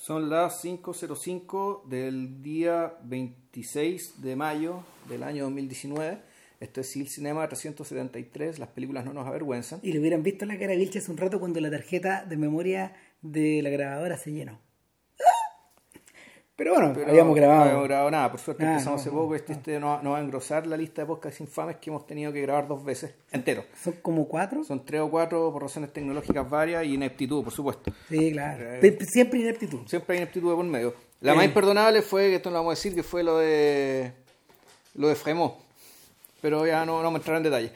Son las 5.05 del día 26 de mayo del año 2019. Esto es el Cinema 373, las películas no nos avergüenzan. Y le hubieran visto la cara a Vilche hace un rato cuando la tarjeta de memoria de la grabadora se llenó. Pero bueno, Pero habíamos grabado. No habíamos grabado nada, por suerte Ah, empezamos no, hace poco. Este, este no, no va a engrosar la lista de podcasts infames que hemos tenido que grabar dos veces, entero. Son como cuatro. Son tres o cuatro por razones tecnológicas varias y ineptitud, por supuesto. Sí, claro. Eh. Siempre ineptitud. Siempre hay ineptitud de por medio. La Sí. más imperdonable fue, que esto no lo vamos a decir, que fue lo de lo de Fremont. Pero ya no, no me entraré en detalle.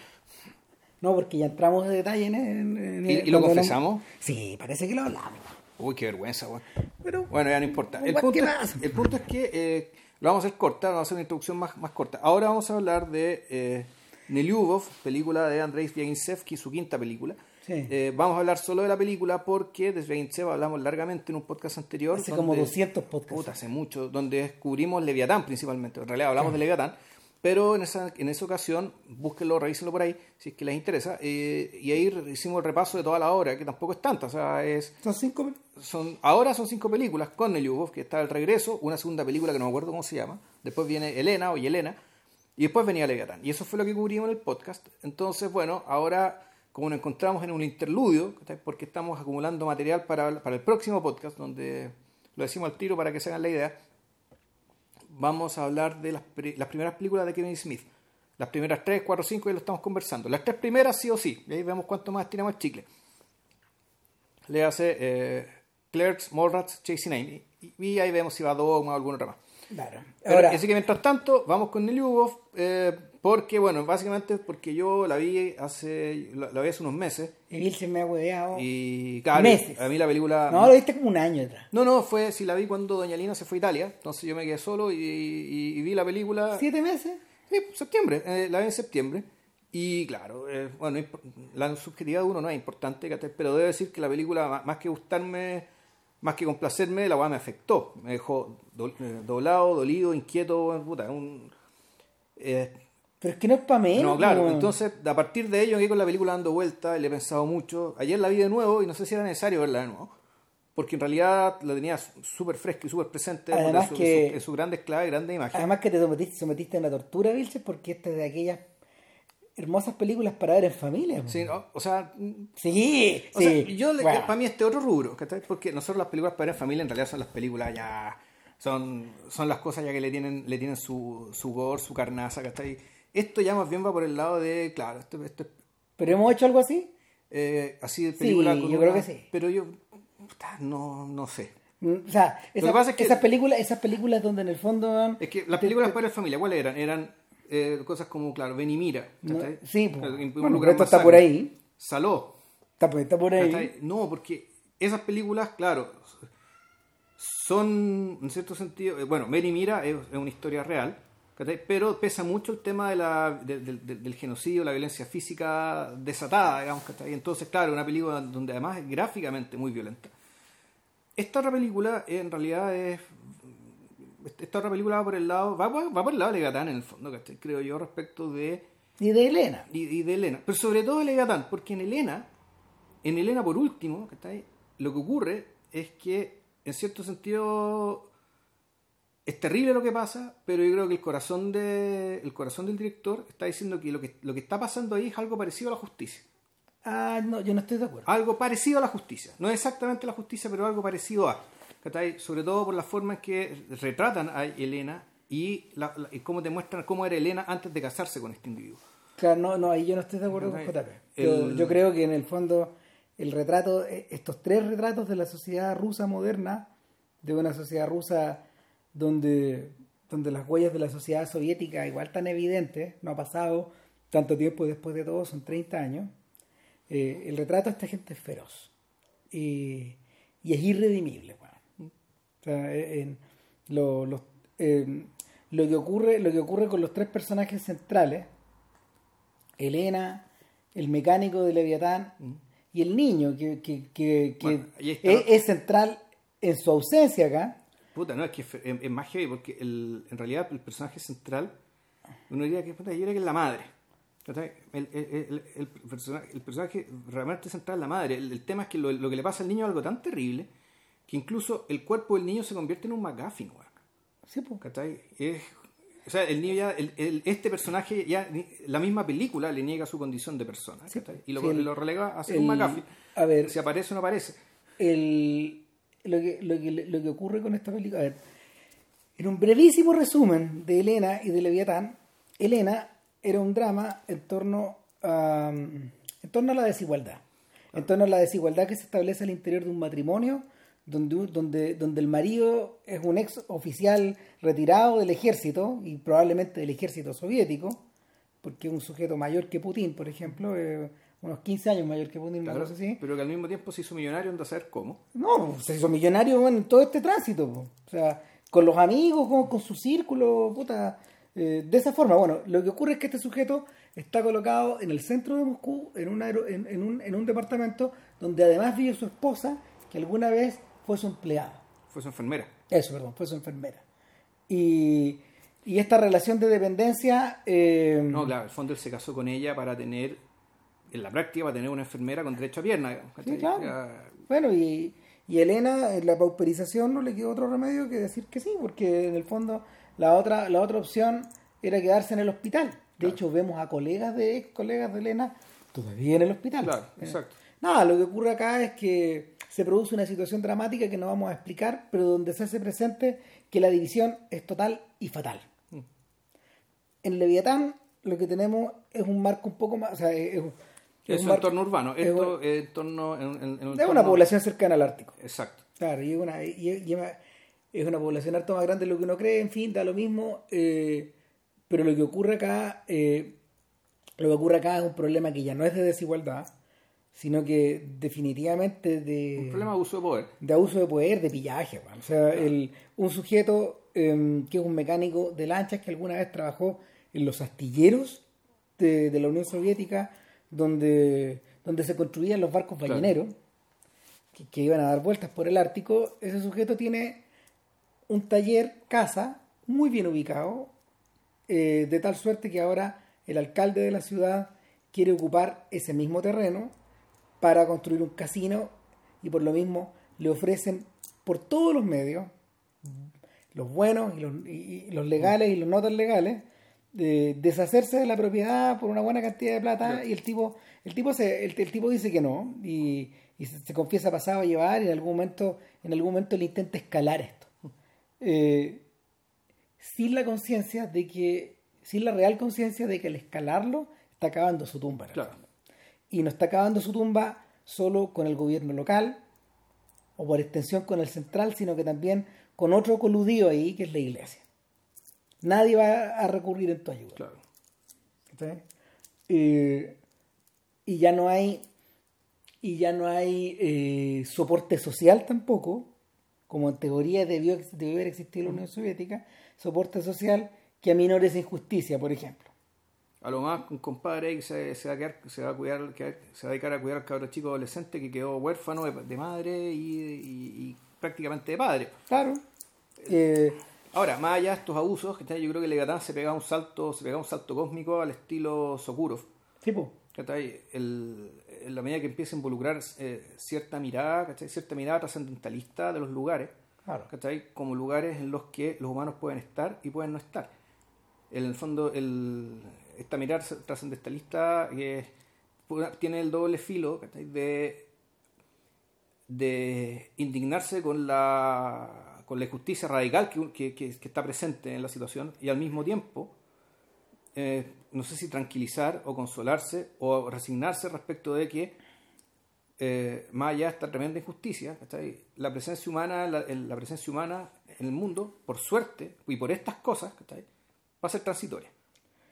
No, porque ya entramos de detalle en, en- en- ¿Y- y lo confesamos? Sí, parece que lo hablamos. Uy, qué vergüenza, weón. Pero Bueno, ya no importa. El punto, ¿qué es, el punto es que eh, lo vamos a hacer corta, vamos a hacer una introducción más, más corta. Ahora vamos a hablar de eh, Nelyubov, película de Andrei Zvyagintsev, su quinta película. Sí. Eh, vamos a hablar solo de la película porque de Zvyagintsev hablamos largamente en un podcast anterior. hace como donde- 200 podcasts. Puta, hace mucho, donde descubrimos Leviatán principalmente. En realidad hablamos de Leviatán, pero en esa, en esa ocasión, búsquenlo, revísenlo por ahí, si es que les interesa. eh, y ahí hicimos el repaso de toda la obra, que tampoco es tanta. O sea, es, Son cinco. son, ahora son cinco películas con Nelyubov, que está el regreso, una segunda película que no me acuerdo cómo se llama. Después viene Elena o Yelena, y después venía Leviatán. Y eso fue lo que cubrimos en el podcast. Entonces, bueno, ahora, como nos encontramos en un interludio, porque estamos acumulando material para, para el próximo podcast, donde lo decimos al tiro para que se hagan la idea, vamos a hablar de las, las primeras películas de Kevin Smith. Las primeras tres, cuatro, cinco, ya lo estamos conversando. Las tres primeras sí o sí. Y ahí vemos cuánto más tiramos el chicle le hace eh, Clerks, Mallrats, Chasing Amy. Y, y ahí vemos si va a Dogma o alguna otra más. Claro. Pero, Ahora, así que mientras tanto, vamos con Nelyubov, eh, porque, bueno, básicamente porque yo la vi hace, la, la vi hace unos meses. y Vilche me ha hueveado. Y claro, Meses. a mí la película... No, lo viste como un año atrás. no, no, fue, si la vi cuando Doña Lina se fue a Italia, entonces yo me quedé solo y, y- y vi la película... ¿Siete meses? Sí, septiembre, eh, la vi en septiembre. Y claro, eh, bueno, la subjetividad de uno no es importante, pero debo decir que la película, más que gustarme, más que complacerme, la weá me afectó. Me dejó eh, doblado, dolido, inquieto, puta, un... eh, Pero es que no es para menos. no, claro, entonces a partir de ello, que con la película dando vuelta, le he pensado mucho. Ayer la vi de nuevo y no sé si era necesario verla de nuevo. Porque en realidad la tenía súper fresca y súper presente Además su, que- en su- en sus grandes claves, grandes imágenes. Además que te sometiste, sometiste a una tortura, Vilche, porque esta es de aquellas hermosas películas para ver en familia. Sí, ¿no? O sea, sí. O sí. sea, yo Bueno. para mí este otro rubro, ¿cachai? Porque nosotros las películas para ver en familia en realidad son las películas ya son son las cosas ya que le tienen le tienen su su gore, su carnaza, ¿cachai? Esto ya más bien va por el lado de, claro, esto, esto es ¿Pero hemos hecho algo así? eh, así de película Sí, con yo una- creo que sí. Pero yo no no sé. Mm, O sea, esa- es que- esas, películas, esas películas donde en el fondo... Es que las películas para en familia, ¿cuáles eran? Eran eh, cosas como, claro, Ven y Mira, no- sí, po. Que bueno, más está por ahí. Saló, Está, por- está por ahí. No, porque esas películas, claro, son, en cierto sentido, eh, bueno, Ven y Mira es, es una historia real. Pero pesa mucho el tema de la, de- de- de- del genocidio, la violencia física desatada, digamos, ¿cachai? Entonces, claro, una película donde además es gráficamente muy violenta. Esta otra película en realidad es... Esta otra película va por el lado, va, por- va por el lado de Legatán en el fondo, ¿cachai? creo yo, respecto de Y de Elena. y, y de Elena. Pero sobre todo de Leviatán, porque en Elena, en Elena por último, ¿cachai? lo que ocurre es que, en cierto sentido, es terrible lo que pasa, pero yo creo que el corazón, de, el corazón del director está diciendo que lo, que lo que está pasando ahí es algo parecido a la justicia. Ah, no, yo no estoy de acuerdo. Algo parecido a la justicia. No es exactamente la justicia, pero algo parecido a. Sobre todo por la forma en que retratan a Elena y, la- la- y cómo te muestran cómo era Elena antes de casarse con este individuo. Claro, no, no, ahí yo no estoy de acuerdo con JP. Yo, El- yo creo que en el fondo el retrato, eh, estos tres retratos de la sociedad rusa moderna, de una sociedad rusa donde, donde las huellas de la sociedad soviética igual tan evidentes, no ha pasado tanto tiempo después de todo, son 30 años, eh, el retrato de esta gente es feroz y, y es irredimible. weón. O sea, eh, en- lo, los- eh, lo que ocurre, lo que ocurre con los tres personajes centrales, Elena, el mecánico de Leviatán y el niño, que, que, que- que Bueno, es, es central en su ausencia acá. Puta, no, es que es, es- más heavy porque el, en realidad el personaje central, uno diría que, puta, yo diría que es la madre. El, el, el- personaje, el personaje realmente central es la madre. El, tema es que lo, lo que le pasa al niño es algo tan terrible que incluso el cuerpo del niño se convierte en un McGuffin, weón. Sí, pues. Es- o sea, el niño ya, el- el- este personaje ya, la misma película le niega su condición de persona, ¿cachai? Y lo, Sí, lo relega a ser un McGuffin. a ver. Si aparece o no aparece. el, lo, que, lo, que, lo que ocurre con esta película. A ver, en un brevísimo resumen de Elena y de Leviatán, Elena era un drama en torno a, en torno a la desigualdad. En torno a la desigualdad que se establece al interior de un matrimonio donde, donde, donde el marido es un ex oficial retirado del ejército y probablemente del ejército soviético, porque es un sujeto mayor que Putin, por ejemplo, eh, unos 15 años mayor que Putin, Claro, así. pero que al mismo tiempo se hizo millonario, anda a saber cómo. No, se hizo millonario bueno, en todo este tránsito. po. O sea, con los amigos, con, con su círculo, puta. eh, de esa forma, bueno, lo que ocurre es que este sujeto está colocado en el centro de Moscú, en en, en un, en un departamento donde además vive su esposa, que alguna vez fue su empleada. Fue su enfermera. Eso, perdón, fue su enfermera. Y, y esta relación de dependencia... eh, No, claro, el fondo él se casó con ella para tener, en la práctica, para tener una enfermera con derecho a pierna. Sí, claro. Ya- Bueno, y, y Elena, en la pauperización no le quedó otro remedio que decir que sí, porque en el fondo la otra, la otra opción era quedarse en el hospital. De hecho, vemos a colegas de ex colegas de Elena todavía en el hospital. Claro, Eh, exacto. Nada, lo que ocurre acá es que se produce una situación dramática que no vamos a explicar, pero donde se hace presente que la división es total y fatal. Mm. En Leviatán lo que tenemos es un marco un poco más... O sea, es, Es un entorno urbano. es Esto un- es entorno, en, en- en es una población cercana al Ártico. Exacto. Claro, y es una, y- y es una- población harto más grande de lo que uno cree, en fin, da lo mismo. eh, pero lo que ocurre acá, eh, lo que ocurre acá es un problema que ya no es de desigualdad, sino que definitivamente de, Un problema de abuso de poder. de abuso de poder, de pillaje. O sea, el, un sujeto eh, que es un mecánico de lanchas que alguna vez trabajó en los astilleros de, de la Unión Soviética, donde, donde se construían los barcos Claro. balleneros que, que iban a dar vueltas por el Ártico. Ese sujeto tiene un taller casa muy bien ubicado, eh, de tal suerte que ahora el alcalde de la ciudad quiere ocupar ese mismo terreno para construir un casino y por lo mismo le ofrecen por todos los medios, los buenos y los, y- y los legales y los no tan legales, de deshacerse de la propiedad por una buena cantidad de plata y el tipo el tipo se, el, el tipo dice que no y, y se, se confiesa pasado a llevar y en algún momento en algún momento le intenta escalar esto Eh, sin la conciencia de que sin la real conciencia de que al escalarlo está acabando su tumba Claro. y no está acabando su tumba solo con el gobierno local o por extensión con el central, sino que también con otro coludido ahí que es la iglesia. Nadie va a recurrir en tu ayuda. Claro. Eh, y ya no hay y ya no hay eh, soporte social tampoco, como en teoría debió, debió haber existido la Unión Soviética, soporte social que aminore esa injusticia, por ejemplo. A lo más un compadre que se, se va a quedar, se va a cuidar, que se va a dedicar a cuidar al cabro chico adolescente que quedó huérfano de, de madre y, y- y prácticamente de padre. Claro. Eh, Ahora, más allá de estos abusos, yo creo que Legatán se pega un salto, se pega un salto cósmico al estilo Sokurov. tipo, ¿cachai? El- en la medida que empieza a involucrar eh, cierta mirada, ¿cachai? cierta mirada trascendentalista de los lugares, claro. ¿cachai? como lugares en los que los humanos pueden estar y pueden no estar. En el fondo, el, esta mirada trascendentalista eh, tiene el doble filo ¿cachai? de, de indignarse con la, con la injusticia radical que, que- que- está presente en la situación y al mismo tiempo eh, no sé si tranquilizar o consolarse o resignarse respecto de que eh, más allá de esta tremenda injusticia, la presencia humana, la, presencia humana en el mundo, por suerte y por estas cosas, va a ser transitoria.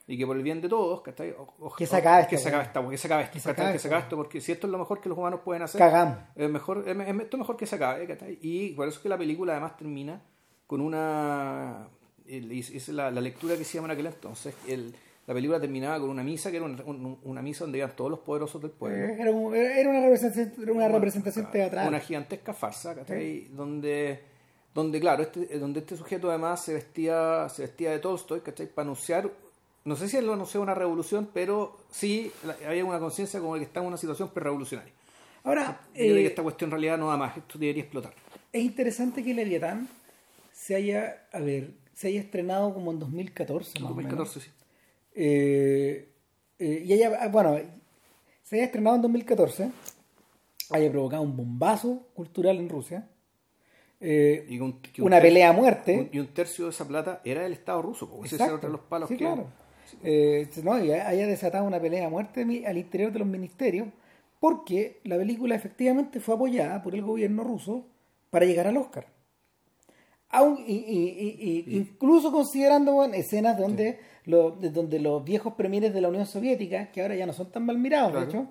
Y que por el bien de todos, ¿cachai? O- o- Que se acabe que esta se acabe weá. esta- que se acabe esto, Que se ¿cachai? acabe Que se esto, porque si esto es lo mejor que los humanos pueden hacer, Cagamos. es mejor, es, es- esto es mejor que se acabe, ¿cachai? Y por eso es que la película además termina con una... es la, la lectura que hicimos en aquel entonces. El, la película terminaba con una misa, que era una, un- una misa donde iban todos los poderosos del pueblo. Eh, Era, un- era una representación, era una representación teatral. Una gigantesca farsa, ¿cachai? Donde, donde, claro, este, donde este sujeto además se vestía, se vestía de Tolstoy, ¿cachai? Para anunciar, no sé si él lo anunció una revolución, pero sí había una conciencia como de que está en una situación pre-revolucionaria. Ahora, Yo eh, que esta cuestión en realidad no da más, esto debería explotar. es interesante que Leviatán se haya, a ver, se haya estrenado como en 2014. Más 2014, sí. Eh, eh, y haya, ah, bueno, se haya estrenado en 2014, haya provocado un bombazo cultural en Rusia. Eh, Y un- que un una pelea a muerte. un- y un tercio de esa plata era del Estado ruso. po. Ese era otro de los palos Sí, que. claro. Eh, no, y haya desatado una pelea a muerte al interior de los ministerios, porque la película efectivamente fue apoyada por el gobierno ruso para llegar al Oscar. Aun, y, y- incluso considerando bueno, escenas donde, los, de donde los viejos premieres de la Unión Soviética, que ahora ya no son tan mal mirados, Claro. de hecho,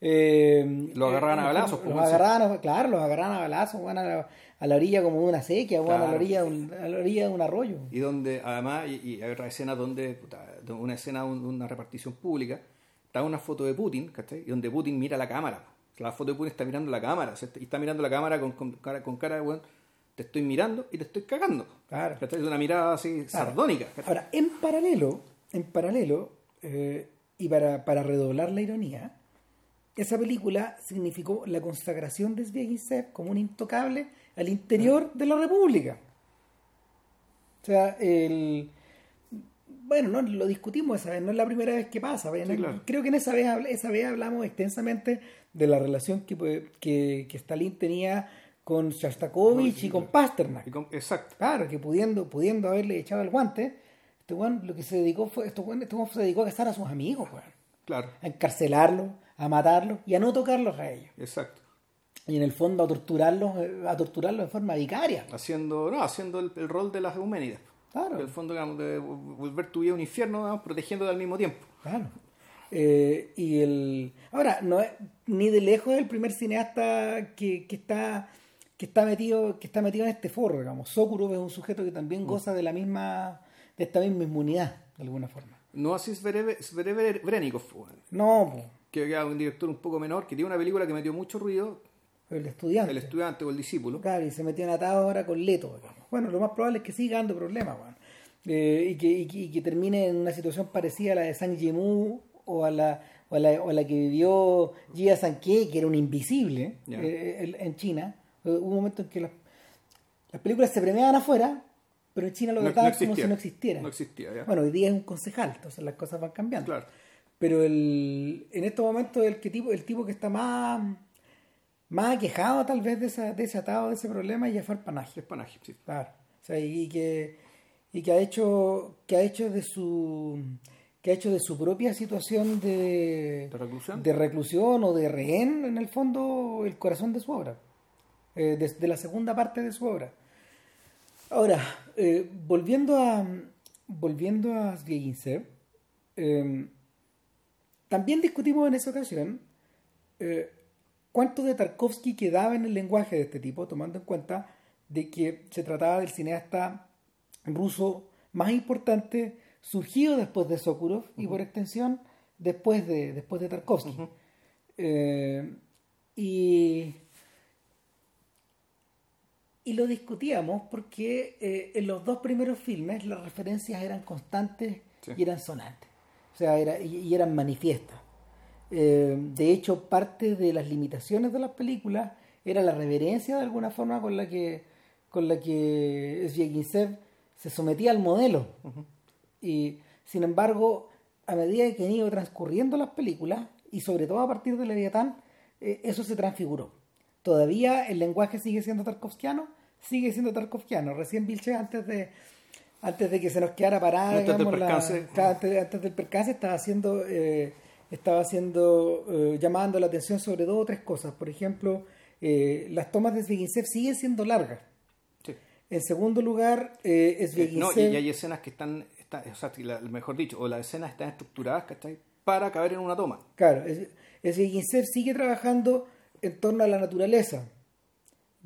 eh, Los agarraban a eh, balazos, Los agarraban, claro, los agarraban a balazos, bueno, a, la, a la orilla como de una sequía, bueno, a, la Claro. orilla, de un- a la orilla de un arroyo. Y donde, además, y, y hay otra escena donde, puta, una escena de un- de una repartición pública, está una foto de Putin, ¿cachai? Y donde Putin mira la cámara. La foto de Putin está mirando la cámara, o sea, y está mirando la cámara con, con cara, con cara de, weón, te estoy mirando y te estoy cagando. Claro. ¿Cachai? Es una mirada así sardónica. ¿cachai? Ahora, en paralelo, en paralelo, eh, y para, para redoblar la ironía, esa película significó la consagración de Zbigniew como un intocable al interior de la República. O sea, el... Bueno, no lo discutimos esa vez, no es la primera vez que pasa. ¿ven? Sí, claro. Creo que en esa vez, esa vez hablamos extensamente de la relación que, que, que Stalin tenía con Shostakovich y con Pasternak. Y con- exacto. Claro, que pudiendo, pudiendo haberle echado el guante, este lo que se dedicó fue, este este se dedicó a cazar a sus amigos, weón. Claro, A encarcelarlos, a matarlos y a no tocarlos a ellos. exacto. Y en el fondo a torturarlos, eh, a torturarlos en forma vicaria. Haciendo, no, haciendo el, el rol de las Eumenides. Claro. En el fondo, digamos, de volver tu vida un infierno, digamos, protegiéndote al mismo tiempo. Claro. Eh, y el ahora no es ni de lejos el primer cineasta que, que está que está metido que está metido en este foro digamos Sokurov es un sujeto que también goza de la misma de esta misma inmunidad de alguna forma No así Svereverenikov, no po, que era un director un poco menor, que tiene una película que metió mucho ruido, el estudiante El estudiante o el discípulo. Claro, y se metió en atado ahora con Leto. Bueno, lo más probable es que siga dando problemas, weón. Eh, y, que, y, que, y que termine en una situación parecida a la de Sang Yimou o a la, o a la, o a la que vivió Jia Sanke, que era un invisible eh, en China. Eh, Hubo un momento en que las, las películas se premiaban afuera, pero en China lo trataban no como si no existiera. No existía, ya. Bueno, hoy día es un concejal, entonces las cosas van cambiando. Claro. Pero el, en estos momentos el que tipo, el tipo que está más, más aquejado tal vez de, esa, de ese atado, de ese problema, es Jafar Panahi. Es panaje, sí. Claro. O sea, y que, y que ha hecho, que ha hecho de su que ha hecho de su propia situación de, ¿De reclusión? de reclusión o de rehén, en el fondo, el corazón de su obra. Eh, de, de la segunda parte de su obra. Ahora, eh, volviendo a volviendo a Zbieginsev, eh, también discutimos en esa ocasión eh, cuánto de Tarkovsky quedaba en el lenguaje de este tipo, tomando en cuenta de que se trataba del cineasta ruso más importante surgido después de Sokurov y por extensión después de, después de Tarkovsky. Eh, y, y lo discutíamos porque eh, en los dos primeros filmes las referencias eran constantes Sí. y eran sonantes, o sea, era, y, eran manifiestas. Eh, de hecho, parte de las limitaciones de las películas era la reverencia de alguna forma con la que con la que se sometía al modelo. Y sin embargo, a medida que han ido transcurriendo las películas, y sobre todo a partir de Leviatán, eh, eso se transfiguró. Todavía el lenguaje sigue siendo tarkovskiano, sigue siendo tarkovskiano. Recién Vilche, antes de antes de que se nos quedara parada, Antes del digamos, la- percance. claro, antes, antes del percance, estaba haciendo, eh, estaba haciendo eh, llamando la atención sobre dos o tres cosas. Por ejemplo, eh, las tomas de Zbigniew siguen siendo largas. Sí. En segundo lugar, eh, Eh, Zbigniew no, y, y hay escenas que están, están o sea, la- mejor dicho, o las escenas están estructuradas, ¿cachai? Para caber en una toma. Claro, es, es que Ginseng sigue trabajando en torno a la naturaleza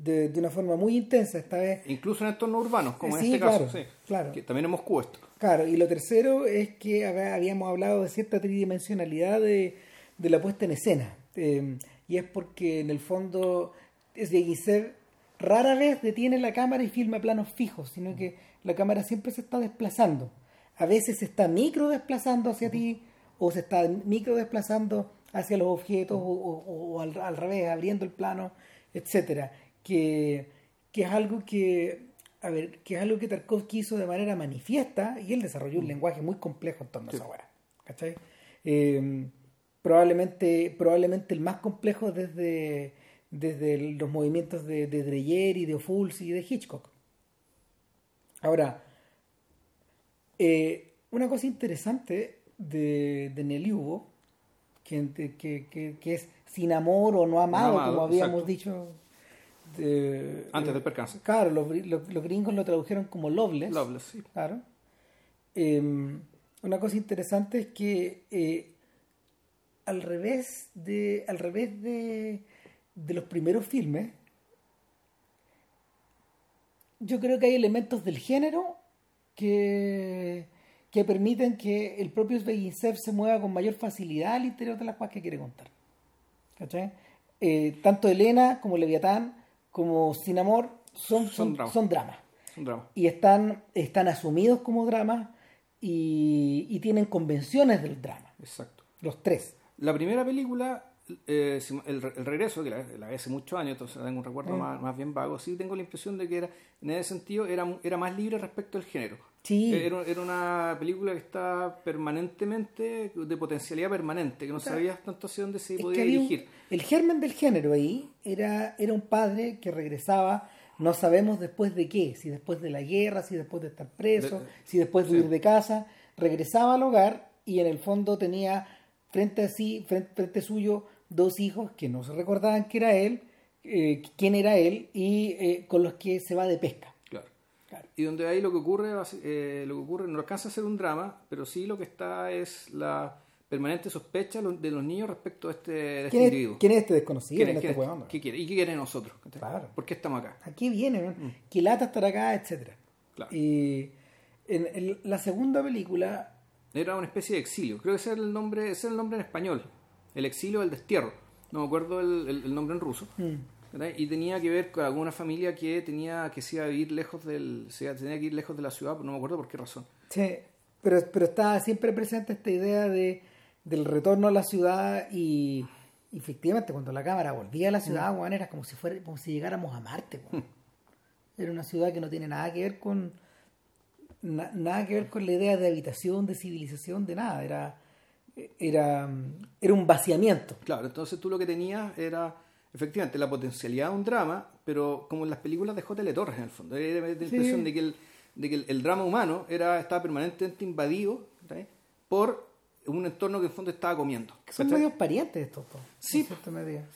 de, de una forma muy intensa esta vez. Incluso en entornos urbanos, como en este caso. claro, sí. claro. Que también en Moscú esto. Claro, y lo tercero es que había- habíamos hablado de cierta tridimensionalidad de, de la puesta en escena. Eh, y es porque en el fondo Ginseng rara vez detiene la cámara y filma planos fijos, sino que la cámara siempre se está desplazando. A veces se está micro desplazando hacia ti o se está micro desplazando hacia los objetos o, o- o al, al revés, abriendo el plano, etcétera. Que, que es algo que, a ver, que es algo que Tarkovsky hizo de manera manifiesta y él desarrolló un lenguaje muy complejo en torno a esa weá. ¿Cachai? Eh, probablemente, probablemente el más complejo desde, desde los movimientos de, de Dreyer y de Ophuls y de Hitchcock. Ahora, eh, una cosa interesante de, de Neliubo, que, que, que, que es sin amor o no amado, No amado, como habíamos exacto. dicho de- Antes del percance. Claro, los, los- los gringos lo tradujeron como Loveless. Loveless, sí. Claro. Eh, una cosa interesante es que eh, al revés de al revés de, de los primeros filmes, yo creo que hay elementos del género que, que permiten que el propio Sveginsev se mueva con mayor facilidad al interior de las cosas que quiere contar. ¿Cachai? Eh, tanto Elena como Leviatán como Sin Amor son, Son son, dramas. drama. y están, están asumidos como dramas y, y tienen convenciones del drama, Exacto. los tres. La primera película, eh, el, el regreso, que la, la vi hace muchos años, entonces tengo un recuerdo Mm. más, más bien vago, sí tengo la impresión de que era, en ese sentido era, era más libre respecto al género. Sí. Eh, Era, era una película que está permanentemente, de potencialidad permanente, que no sabías tanto hacia dónde se Es podía un- dirigir. el germen del género ahí era, era un padre que regresaba, no sabemos después de qué, si después de la guerra, si después de estar preso, De- si después de sí. huir de casa, regresaba al hogar y en el fondo tenía frente a sí, frente, frente suyo, dos hijos que no se recordaban que era él, eh, quién era él y eh, con los que se va de pesca. Claro. Y donde ahí lo que ocurre, eh, lo que ocurre no alcanza a ser un drama, pero sí lo que está es la permanente sospecha de los niños respecto a este, de este ¿Quién es, individuo. quién es este desconocido? ¿Quién ¿Quién es- es este? ¿Qué quiere? ¿Y qué quiere nosotros? Claro. ¿Por qué estamos acá? ¿A qué viene? Mm. ¿Qué lata estar acá? Etcétera. Claro. Y en, en la segunda película, Era una especie de exilio. Creo que ese era el nombre, ese era el nombre en español. El exilio o el destierro. No me acuerdo el, el- el nombre en ruso. mm, ¿verdad? Y tenía que ver con alguna familia que tenía que se iba a vivir lejos del, se tenía que ir lejos de la ciudad, pero no me acuerdo por qué razón. sí, pero, pero está siempre presente esta idea de, del retorno a la ciudad y, y efectivamente cuando la cámara volvía a la ciudad, weón, era como si fuera como si llegáramos a Marte. weón. Era una ciudad que no tiene nada que ver con na- nada que ver con la idea de habitación, de civilización, de nada. Era, era, era un vaciamiento. Claro, entonces tú lo que tenías era efectivamente la potencialidad de un drama, pero como en las películas de J.L. Torres en el fondo. Era la impresión de que el, de que el, el drama humano era estaba permanentemente invadido ¿cachai? por un entorno que en el fondo estaba comiendo. Que son medios parientes estos dos. Sí.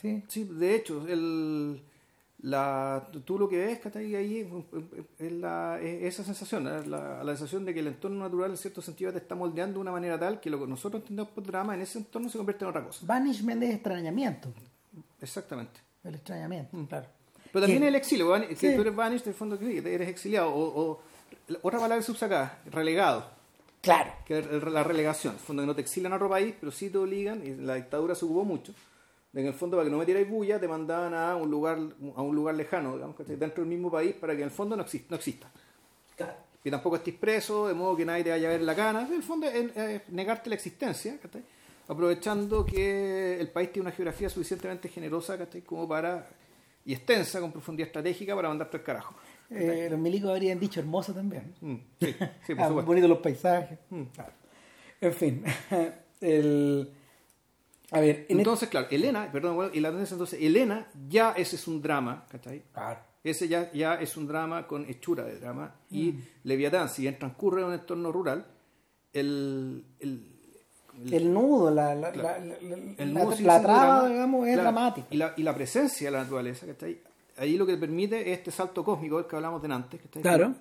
Sí. Sí, de hecho, el, la, tú lo que ves ¿cachai? ahí es, es la, es esa sensación, ¿eh? la, la sensación de que el entorno natural en cierto sentido te está moldeando de una manera tal que lo que nosotros entendemos por drama en ese entorno se convierte en otra cosa. Banishment es extrañamiento. Exactamente. El extrañamiento, claro. Pero también Que- el exilio, que Sí. tú eres banished, en el fondo que eres exiliado, o, o- otra palabra que se usa acá, relegado, Claro. que la relegación, en el fondo que no te exilan a otro país, pero sí te obligan, y la dictadura se ocupó mucho, de que en el fondo para que no metierais bulla te mandaban a un lugar a un lugar lejano, digamos, dentro del mismo país, para que en el fondo no exista. No exista. Y tampoco estés preso, de modo que nadie te vaya a ver la cana. En el fondo es, es negarte la existencia, ¿cachai? Aprovechando que el país tiene una geografía suficientemente generosa ¿cachai? como para y extensa con profundidad estratégica para mandarte al carajo. Eh, los milicos habrían dicho hermoso también. Mm, sí, sí, por Ah, bonitos los paisajes. Mm. Claro. En fin. el, a ver, en Entonces, claro, Elena, perdón, bueno, y la tendencia entonces, Elena, ya ese es un drama, ¿cachai? Claro. Ese ya, ya es un drama con hechura de drama. Y Leviatán, si bien transcurre en un entorno rural, el, el, El nudo, la, la, Claro. la, la- el la- nudo la drama. digamos, es Claro, dramática. Y la, y la presencia de la naturaleza, ¿cachai? Ahí lo que permite es este salto cósmico del que hablamos de antes, ¿cachai? Claro.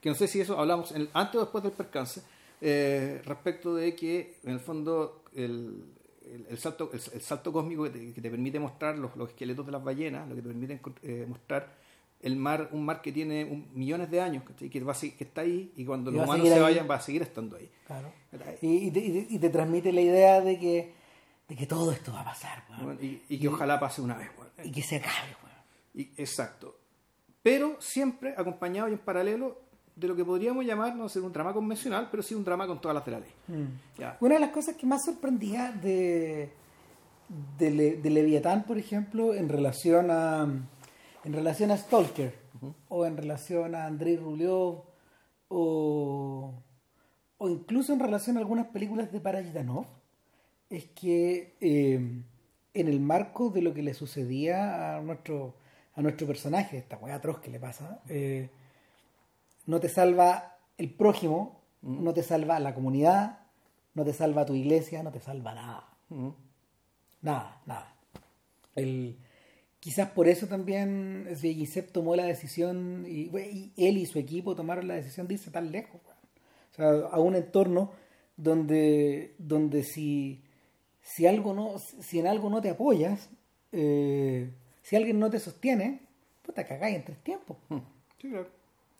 Que no sé si eso hablamos en el- antes o después del percance, eh, respecto de que en el fondo el, el- el salto, el, el salto cósmico que te, que te permite mostrar los, los esqueletos de las ballenas, lo que te permite eh, mostrar el mar, un mar que tiene un- millones de años, ¿cachai? Que, va a seguir- que está ahí y cuando Y los humanos se ahí. vayan va a seguir estando ahí. Claro. Y, y te, y transmite la idea de que, de que todo esto va a pasar. Bueno, y, que ojalá pase una vez. bueno. y que se acabe. Y- exacto. Pero siempre acompañado y en paralelo de lo que podríamos llamar, no sé, un drama convencional, pero sí un drama con todas las de la ley. Ya. Una de las cosas que más sorprendía de, de, Le- de Leviatán, por ejemplo, en relación a en relación a Stalker, o en relación a Andrei Rulev, o, o incluso en relación a algunas películas de Parajitanov, es que eh, en el marco de lo que le sucedía a nuestro, a nuestro personaje, esta weá atroz que le pasa, eh, no te salva el prójimo, no te salva la comunidad, no te salva tu iglesia, no te salva nada. Nada, nada. El, quizás por eso también Sviaginsev tomó la decisión, y, y, él y su equipo tomaron la decisión de irse tan lejos. O sea, a un entorno donde, donde si, si, algo no, si en algo no te apoyas, eh, si alguien no te sostiene, pues te cagáis en tres tiempos. Sí, claro.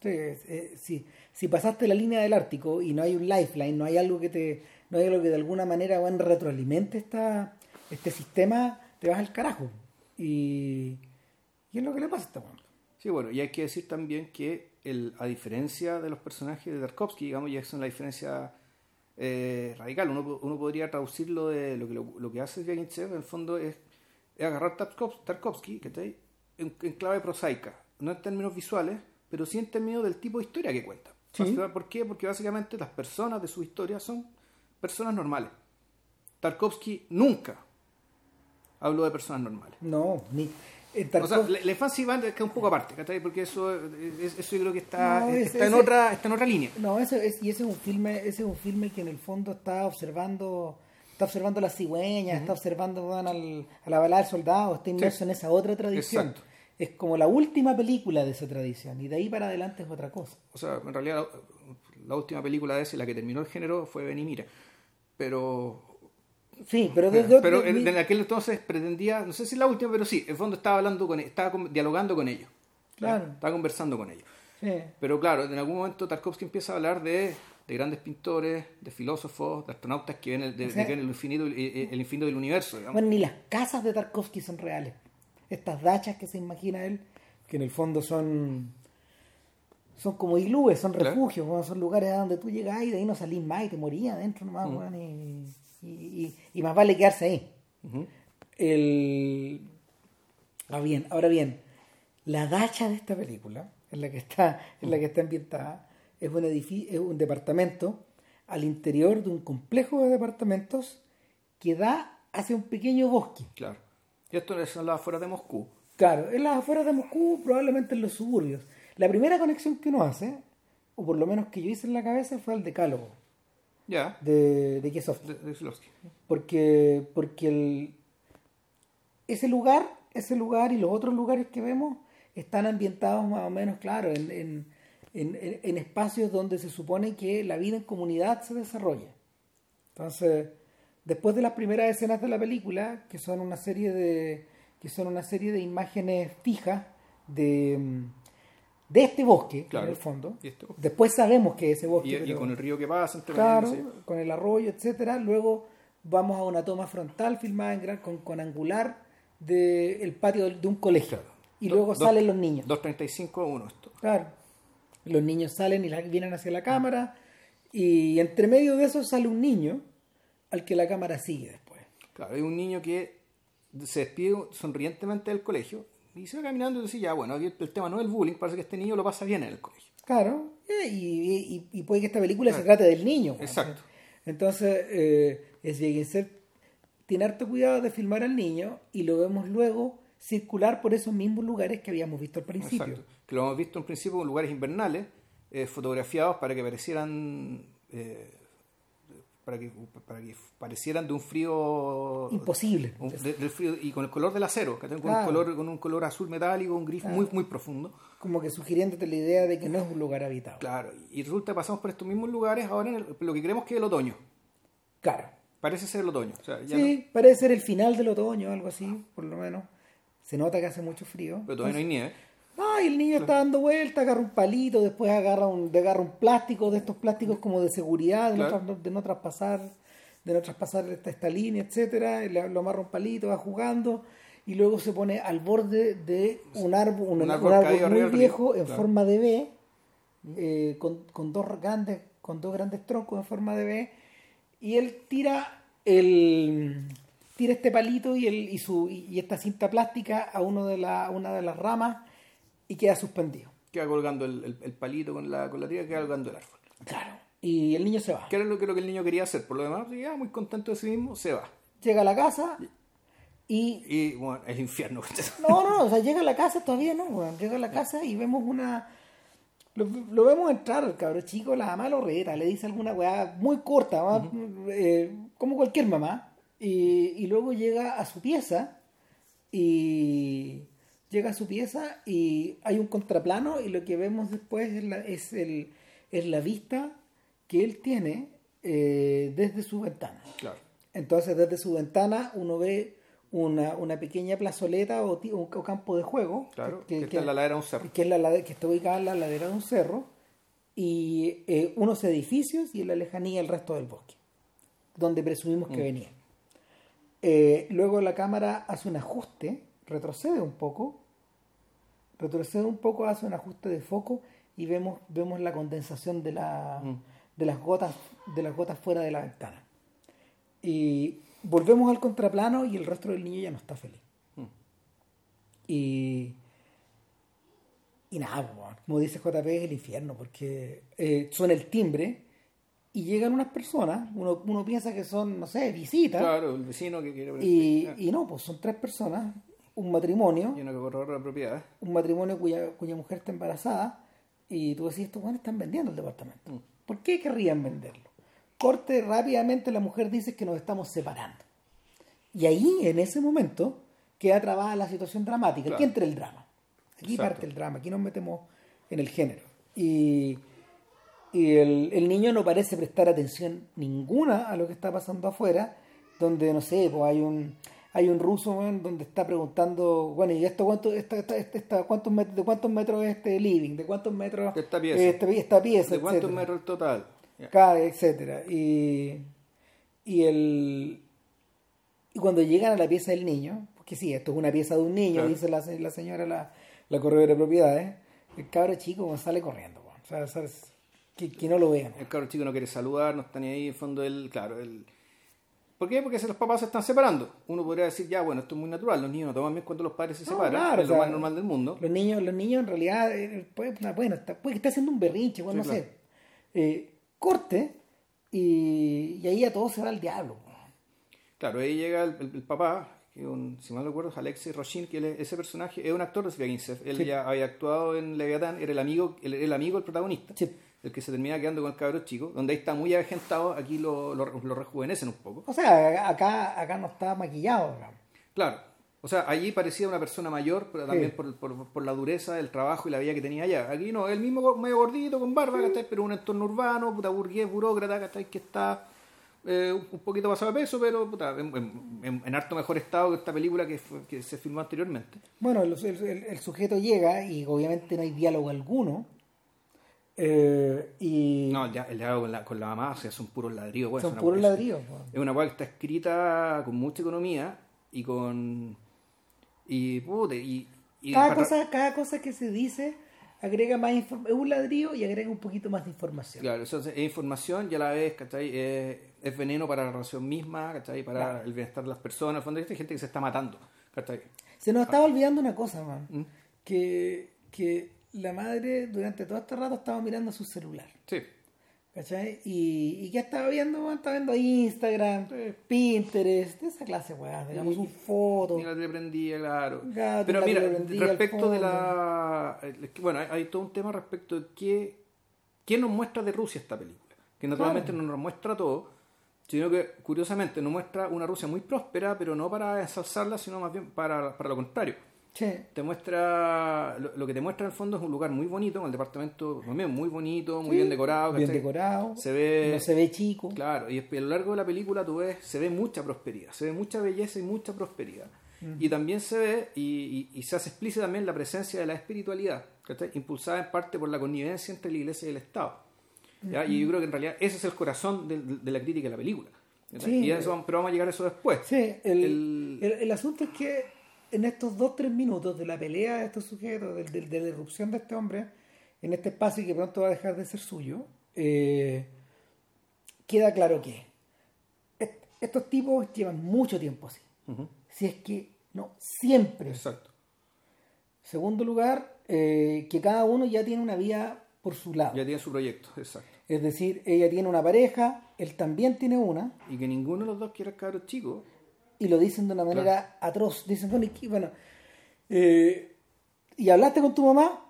Eh, si, si pasaste la línea del Ártico y no hay un lifeline, no hay algo que te, no hay algo que de alguna manera bueno, retroalimente esta, este sistema, te vas al carajo. Y, y es lo que le pasa a este momento. Sí, bueno, y hay que decir también que el, a diferencia de los personajes de Tarkovsky, digamos, ya es una diferencia eh, radical. Uno, uno, podría traducirlo de lo que, lo, lo que hace Zvyaginsev, en el fondo, es, es agarrar Tarkovsky, que está ahí, en, en clave prosaica, no en términos visuales, pero sí en términos del tipo de historia que cuenta. Sí. ¿Por qué? Porque básicamente las personas de su historia son personas normales. Tarkovsky nunca habló de personas normales. No, ni. En O sea, Tarkov- la, la infancia Iván es que es un poco aparte, ¿cachai? Porque eso, es- eso yo creo que está, No, es- está, en otra, está en otra línea. No, ese es, y ese es un filme, ese es un filme que en el fondo está observando, está observando las cigüeñas, está observando bueno, al- a la balada del soldado, está inmerso Sí. en esa otra tradición. Exacto. Es como la última película de esa tradición, y de ahí para adelante es otra cosa. O sea, en realidad la, la última película de ese, la que terminó el género, fue Benimira. Pero Sí, pero desde pero otro- en, en aquel entonces pretendía, no sé si la última, pero sí, en el fondo estaba hablando con estaba con- dialogando con ellos. Claro. Estaba conversando con ellos. sí. Pero claro, en algún momento Tarkovsky empieza a hablar de, de grandes pintores, de filósofos, de astronautas que ven el, de, O sea- de que ven el infinito, el, el infinito del universo, digamos. Bueno, ni las casas de Tarkovsky son reales. Estas dachas que se imagina él, que en el fondo son son como iglúes, son refugios, bueno, son lugares a donde tú llegás y de ahí no salís más y te morías adentro nomás, Mm. weón, y, y, y- y más vale quedarse ahí. El... Ah, bien, ahora bien, la dacha de esta película, en la que está, en la que está ambientada, es un edificio, es un departamento al interior de un complejo de departamentos que da hacia un pequeño bosque. Claro. Y esto es en las afueras de Moscú. Claro, en las afueras de Moscú, probablemente en los suburbios. La primera conexión que uno hace, o por lo menos que yo hice en la cabeza, fue el decálogo De, de Kiesov. de. Porque, porque el, ese lugar, ese lugar y los otros lugares que vemos están ambientados más o menos, claro, en, en, en- en- espacios donde se supone que la vida en comunidad se desarrolla. Entonces, después de las primeras escenas de la película, que son una serie de, que son una serie de imágenes fijas de, de este bosque, Claro. en el fondo, Y esto- después sabemos que ese bosque... Y, con el río que pasa entre Claro, con el arroyo, etcétera. Luego vamos a una toma frontal filmada en gran, con, con angular del patio de un colegio. Claro. Y Do- luego dos- salen los niños. 2.35 a 1 esto. Claro. Los niños salen y la- vienen hacia la cámara. Y entre medio de eso sale un niño al que la cámara sigue después. Claro, hay un niño que se despide sonrientemente del colegio y se va caminando y dice, ya, bueno, aquí el tema no es el bullying, parece que este niño lo pasa bien en el colegio. Claro. eh, Y, y- y puede que esta película se trate del niño. pues. Exacto. Entonces, eh, Svieginsev tiene harto cuidado de filmar al niño y lo vemos luego circular por esos mismos lugares que habíamos visto al principio. Exacto. Que lo hemos visto en principio en lugares invernales, eh, fotografiados para que parecieran... eh, para que, para que parecieran de un frío Imposible. un- de- del frío y con el color del acero que con un Claro. color con un color azul metálico un gris Claro. muy muy profundo Como que sugiriéndote la idea de que no es un lugar habitado. claro y resulta que pasamos por estos mismos lugares ahora en el- lo que creemos que es el otoño Claro. parece ser el otoño o sea, ya Sí, parece ser el final del otoño, algo así, por lo menos. Se nota que hace mucho frío. pero todavía no hay nieve No, y el niño está dando vueltas, agarra un palito, después agarra un, agarra un plástico, de estos plásticos como de seguridad, de, Claro. no, de no traspasar, de no traspasar esta, esta línea, etcétera, le- lo amarra un palito, va jugando, y luego se pone al borde de un árbol, un, Un árbol muy viejo, en claro. forma de B, eh, con, con dos grandes, con dos grandes troncos en forma de B, y él tira el tira este palito y el y su y esta cinta plástica a uno de la, una de las ramas y queda suspendido. Queda colgando el, el- el palito con la, con la tira, queda colgando el árbol. Claro. Y el niño se va. Que era lo que, lo que el niño quería hacer. Por lo demás, ya muy contento de sí mismo, se va. Llega a la casa y Y bueno, el infierno. No, no, no, o sea, llega a la casa todavía, ¿no? weón? llega a la casa y vemos una... Lo, lo vemos entrar al cabro chico, la mamá lo reta, le dice alguna weá muy corta, ¿va? Eh, como cualquier mamá. Y, y luego llega a su pieza y llega a su pieza y hay un contraplano y lo que vemos después es la, es el, es la vista que él tiene eh, desde su ventana. claro. Entonces, desde su ventana uno ve una, una pequeña plazoleta o, ti- o campo de juego Claro, que, está en la ladera de un cerro. que es la que está ubicada en la ladera de un cerro y eh, unos edificios y en la lejanía el resto del bosque, donde presumimos Mm. que venía. Eh, luego la cámara hace un ajuste, retrocede un poco, retrocede un poco, hace un ajuste de foco y vemos, vemos la condensación de, la, Mm. de, las gotas, de las gotas fuera de la ventana. Y volvemos al contraplano y el rostro del niño ya no está feliz. Mm. Y, y nada, como dice JP, es el infierno, porque eh, suena el timbre y llegan unas personas, uno, uno piensa que son, no sé, visitas, Claro, el vecino que quiere y, y no, pues son tres personas, un matrimonio, y uno que corre la propiedad. un matrimonio cuya, cuya mujer está embarazada, y tú decís, estos buenos están vendiendo el departamento. Mm. ¿Por qué querrían venderlo? Corte, rápidamente la mujer dice que nos estamos separando. Y ahí, en ese momento, queda trabada la situación dramática. Claro. Aquí entra el drama. Aquí Exacto. parte el drama, aquí nos metemos en el género. Y, y el, el niño no parece prestar atención ninguna a lo que está pasando afuera, donde, no sé, pues hay un hay un ruso donde está preguntando, bueno, ¿y esto cuánto, esta, esta, esta- esta- cuántos metros, de cuántos metros es este living? ¿De cuántos metros De esta pieza. es esta, esta pieza? ¿De cuántos etcétera? metros el total? Ya. Cada, etcétera. Y, y el y cuando llegan a la pieza del niño, porque sí, esto es una pieza de un niño, Claro. dice la, la señora, la, la corredora de propiedades, el cabro chico sale corriendo, o sea. Que, que no lo vean. El cabro chico no quiere saludar, no está ni ahí, en fondo él, claro, él... ¿Por qué? Porque si los papás se están separando. Uno podría decir, ya, bueno, esto es muy natural, los niños no toman bien cuando los padres se No, separan, claro, es o lo sea, más normal del mundo. Los niños, los niños en realidad, eh, puede, bueno, está, puede que esté haciendo un berrinche, bueno, Sí, no sé. Eh, corte y, y ahí a todo se va al diablo. Claro, ahí llega el, el- el papá, que un, si mal no recuerdo es Alexei Roshin, que él es- ese personaje es un actor de Sofía Ginsev. Él Sí. ya había actuado en Leviatán, era el amigo, el, el amigo del protagonista, Sí. El que se termina quedando con el cabro chico, donde ahí está muy avejentado, aquí lo, lo, lo rejuvenecen un poco. O sea, acá, acá no está maquillado, digamos. Claro, o sea, allí parecía una persona mayor, pero también Sí. por, por- por la dureza del trabajo y la vida que tenía allá. Aquí no, el mismo medio gordito, con barba, ¿cachai? Pero un entorno urbano, puta burgués, burócrata, ¿cachai? Que está eh, un poquito pasado de peso, pero puta, en, en- harto mejor estado que esta película que, fue- que se filmó anteriormente. Bueno, el, el- el- el sujeto llega y obviamente no hay diálogo alguno. Eh, y No, ya el diálogo con la, con la mamá, o sea, son puros ladrillos. bueno, son puros ladrillos. Es una weá que está escrita con mucha economía y con... Y, puta, y... y Cada para- cosa, cada cosa que se dice agrega más información. Un ladrillo y agrega un poquito más de información. Claro, eso es, es información y a la vez, ¿cachai? Es, es veneno para la relación misma, ¿cachai? Para Claro. el bienestar de las personas. Al fondo hay gente que se está matando, ¿cachai? Se nos estaba olvidando una cosa, man. ¿Mm? Que, que la madre durante todo este rato estaba mirando su celular. Sí, ¿Cachai? Y, y ¿qué estaba viendo? Estaba viendo Instagram, Sí. Pinterest, de esa clase, weá. Digamos, un foto. ni la tele prendía, claro. Gato, Pero mira, respecto de la... que, Bueno, hay, hay todo un tema respecto de qué, qué nos muestra de Rusia esta película. Que naturalmente no nos muestra todo, sino que curiosamente nos muestra una Rusia muy próspera, pero no para ensalzarla, sino más bien para, para lo contrario. Sí. te muestra lo, lo que te muestra en el fondo es un lugar muy bonito con el departamento muy bonito muy bien decorado Bien decorado. se ve No se ve chico. claro y a lo largo de la película tú ves se ve mucha prosperidad se ve mucha belleza y mucha prosperidad y también se ve y, y- y se hace explícita también la presencia de la espiritualidad ¿cachai? impulsada en parte por la connivencia entre la iglesia y el Estado ¿ya? y yo creo que en realidad ese es el corazón de, de la crítica de la película. Sí. y eso pero vamos a llegar a eso después Sí, el, El- el- el asunto es que en estos dos, tres minutos de la pelea de estos sujetos, del- de, la irrupción de este hombre, en este espacio que pronto va a dejar de ser suyo, eh, queda claro que est- estos tipos llevan mucho tiempo así. Si es que no, siempre. exacto Segundo lugar, eh, que cada uno ya tiene una vida por su lado. Ya tiene su proyecto, exacto. Es decir, ella tiene una pareja, él también tiene una, Y que ninguno de los dos quiera cabros chicos. Y lo dicen de una manera atroz. Dicen, bueno, y, bueno eh, ¿y hablaste con tu mamá?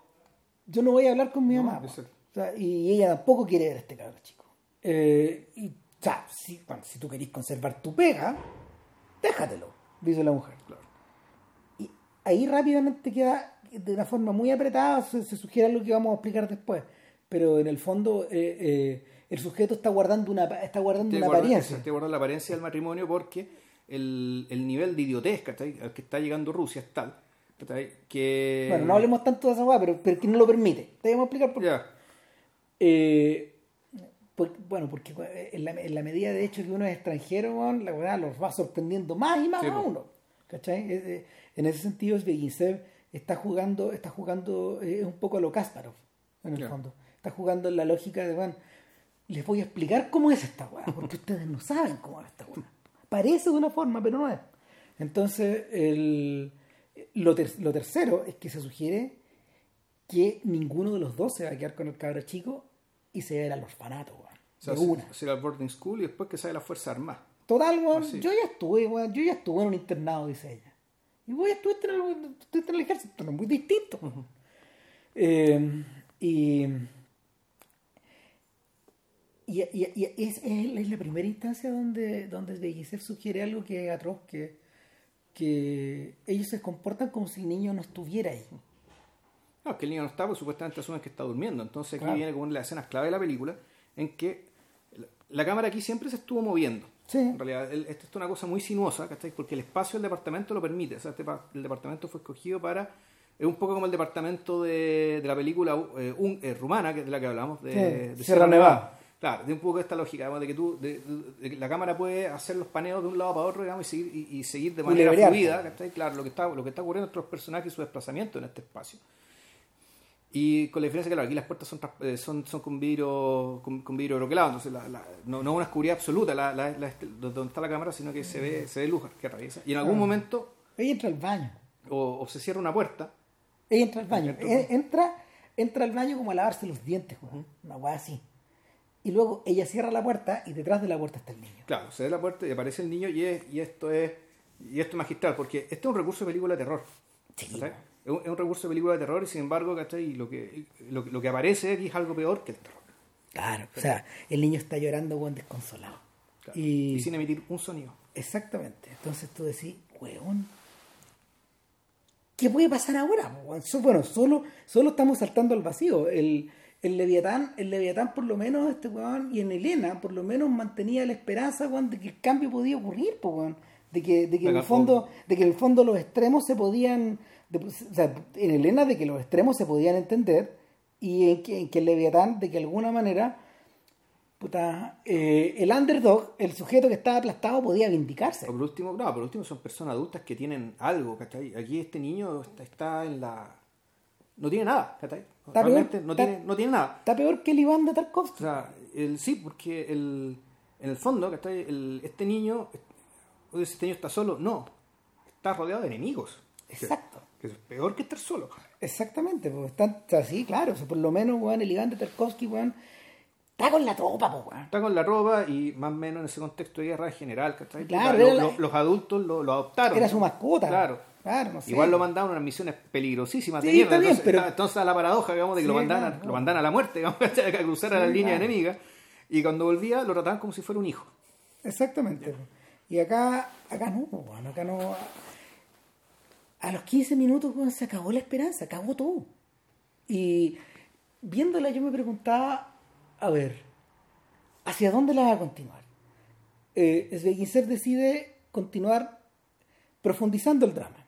Yo no voy a hablar con mi No, mamá. O sea, y ella tampoco quiere ver a este cabrón chico. Eh, y, o sea, si, bueno, si tú querés conservar tu pega, déjatelo, dice la mujer. Claro. Y ahí rápidamente queda de una forma muy apretada, se, se sugiere algo que vamos a explicar después. Pero en el fondo, eh, el sujeto está guardando una, está guardando Te una guarda- apariencia. te guarda la apariencia del matrimonio porque el, el nivel de idiotez ¿cachai? al que está llegando Rusia es tal que... Bueno, no hablemos tanto de esa weá, pero, pero que no lo permite. Te vamos a explicar por qué. Eh, bueno, porque en la, en la medida de hecho que uno es extranjero, la verdad los va sorprendiendo más y más Sí, a uno. ¿Cachai? Eh, eh, En ese sentido, Sveginsev está jugando, está jugando eh, un poco a lo Kasparov, en el fondo. Está jugando en la lógica de, bueno, les voy a explicar cómo es esta weá, porque ustedes no saben cómo es esta weá. Parece de una forma, pero no es. Entonces, el, lo, ter- lo tercero es que se sugiere que ninguno de los dos se va a quedar con el cabro chico y se va a ir al orfanato, weón. o sea, de una. hacer al boarding school y después que sale la Fuerza Armada. Total, weón, yo ya estuve, weón, yo ya estuve en un internado, dice ella. Y en el, estuviste en el ejército, no es muy distinto. Eh, y, y, y- y es, es- es la primera instancia donde, donde Begisev sugiere algo que es atroz, que, que ellos se comportan como si el niño no estuviera ahí. No, es que el niño no está, porque supuestamente asumen que está durmiendo. Entonces aquí Claro. viene como una de las escenas clave de la película, en que la, cámara aquí siempre se estuvo moviendo. Sí. En realidad, el- esto es una cosa muy sinuosa, ¿cachai? Porque el espacio del departamento lo permite. O sea, este el departamento fue escogido para... Es un poco como el departamento de, de la película eh, un- eh, rumana, que es de la que hablamos, de, Sí, de Sierra Nevada. Claro, de un poco esta lógica, digamos, de que tú, de, de- de que la cámara puede hacer los paneos de un lado para otro, digamos, y seguir, y, y seguir de manera fluida, ¿cachai? Claro, lo que está, lo que está ocurriendo entre los personajes y su desplazamiento en este espacio. Y con la diferencia que, claro, aquí las puertas son, eh, son, son con vidrio con, con vidrio broquelado, entonces la- la- no, no es una oscuridad absoluta la, la- la- donde está la cámara, sino que se ve, se ve luz que atraviesa. Y en algún momento, Ella entra al baño. o, o se cierra una puerta, Ella entra al baño. Entra- Entra, entra al baño como a lavarse los dientes. Una weá así. Y luego ella cierra la puerta y detrás de la puerta está el niño. claro, se ve la puerta y aparece el niño y, es- y esto es y esto es magistral, porque este es un recurso de película de terror. Sí. Es un, es un recurso de película de terror y sin embargo, ¿cachai? Y lo que, lo, que- lo que aparece aquí es algo peor que el terror. Claro, o sea, el niño está llorando, weón, desconsolado. Claro. Y, y sin emitir un sonido. Exactamente. Entonces tú decís, weón, ¿qué puede pasar ahora? Bueno, solo, solo estamos saltando al vacío. El, el Leviatán, el Leviatán por lo menos, este weón, y en Elena, por lo menos mantenía la esperanza, weón, de que el cambio podía ocurrir, po, weón. De que, de que en el fondo, de que en el fondo los extremos se podían, de- o sea, en Elena de que los extremos se podían entender, y en que, en que el Leviatán, de que de alguna manera puta, eh, el underdog, el sujeto que estaba aplastado, podía vindicarse. Por último, no, por último son personas adultas que tienen algo, ¿cachai? Aquí este niño está, está en la... No tiene nada, ¿cachai? Está Realmente peor, no, está- tiene, no tiene nada. Está peor que el Iván de O Tarkovsky. sea, el, sí, porque el, en el fondo, ¿cachai? El, este niño, este niño está solo. No, está rodeado de enemigos. Exacto. Que, es peor que estar solo. Exactamente, pues están así, claro. o sea, por lo menos, weón, el Iván de Tarkovsky, weón, está con la tropa, pues, weón. Está con la ropa y más o menos en ese contexto de guerra en general, ¿cachai? Claro, Lo- era la- lo- los adultos lo, lo adoptaron. Era su mascota. Claro. Claro, no sé. Igual lo mandaban a unas misiones peligrosísimas de Sí, mierda. está bien, entonces, pero- está- entonces a la paradoja, digamos, de que lo, mandaban, claro. lo mandaban a la muerte, digamos, a cruzar a la línea claro. enemiga. Y cuando volvía lo trataban como si fuera un hijo. Exactamente. Y acá, acá no, pues, weón, acá no. A los 15 minutos, se acabó la esperanza, acabó todo. Y viéndola yo me preguntaba, a ver, ¿hacia dónde la va a continuar? Eh, Sveginsev decide continuar profundizando el drama.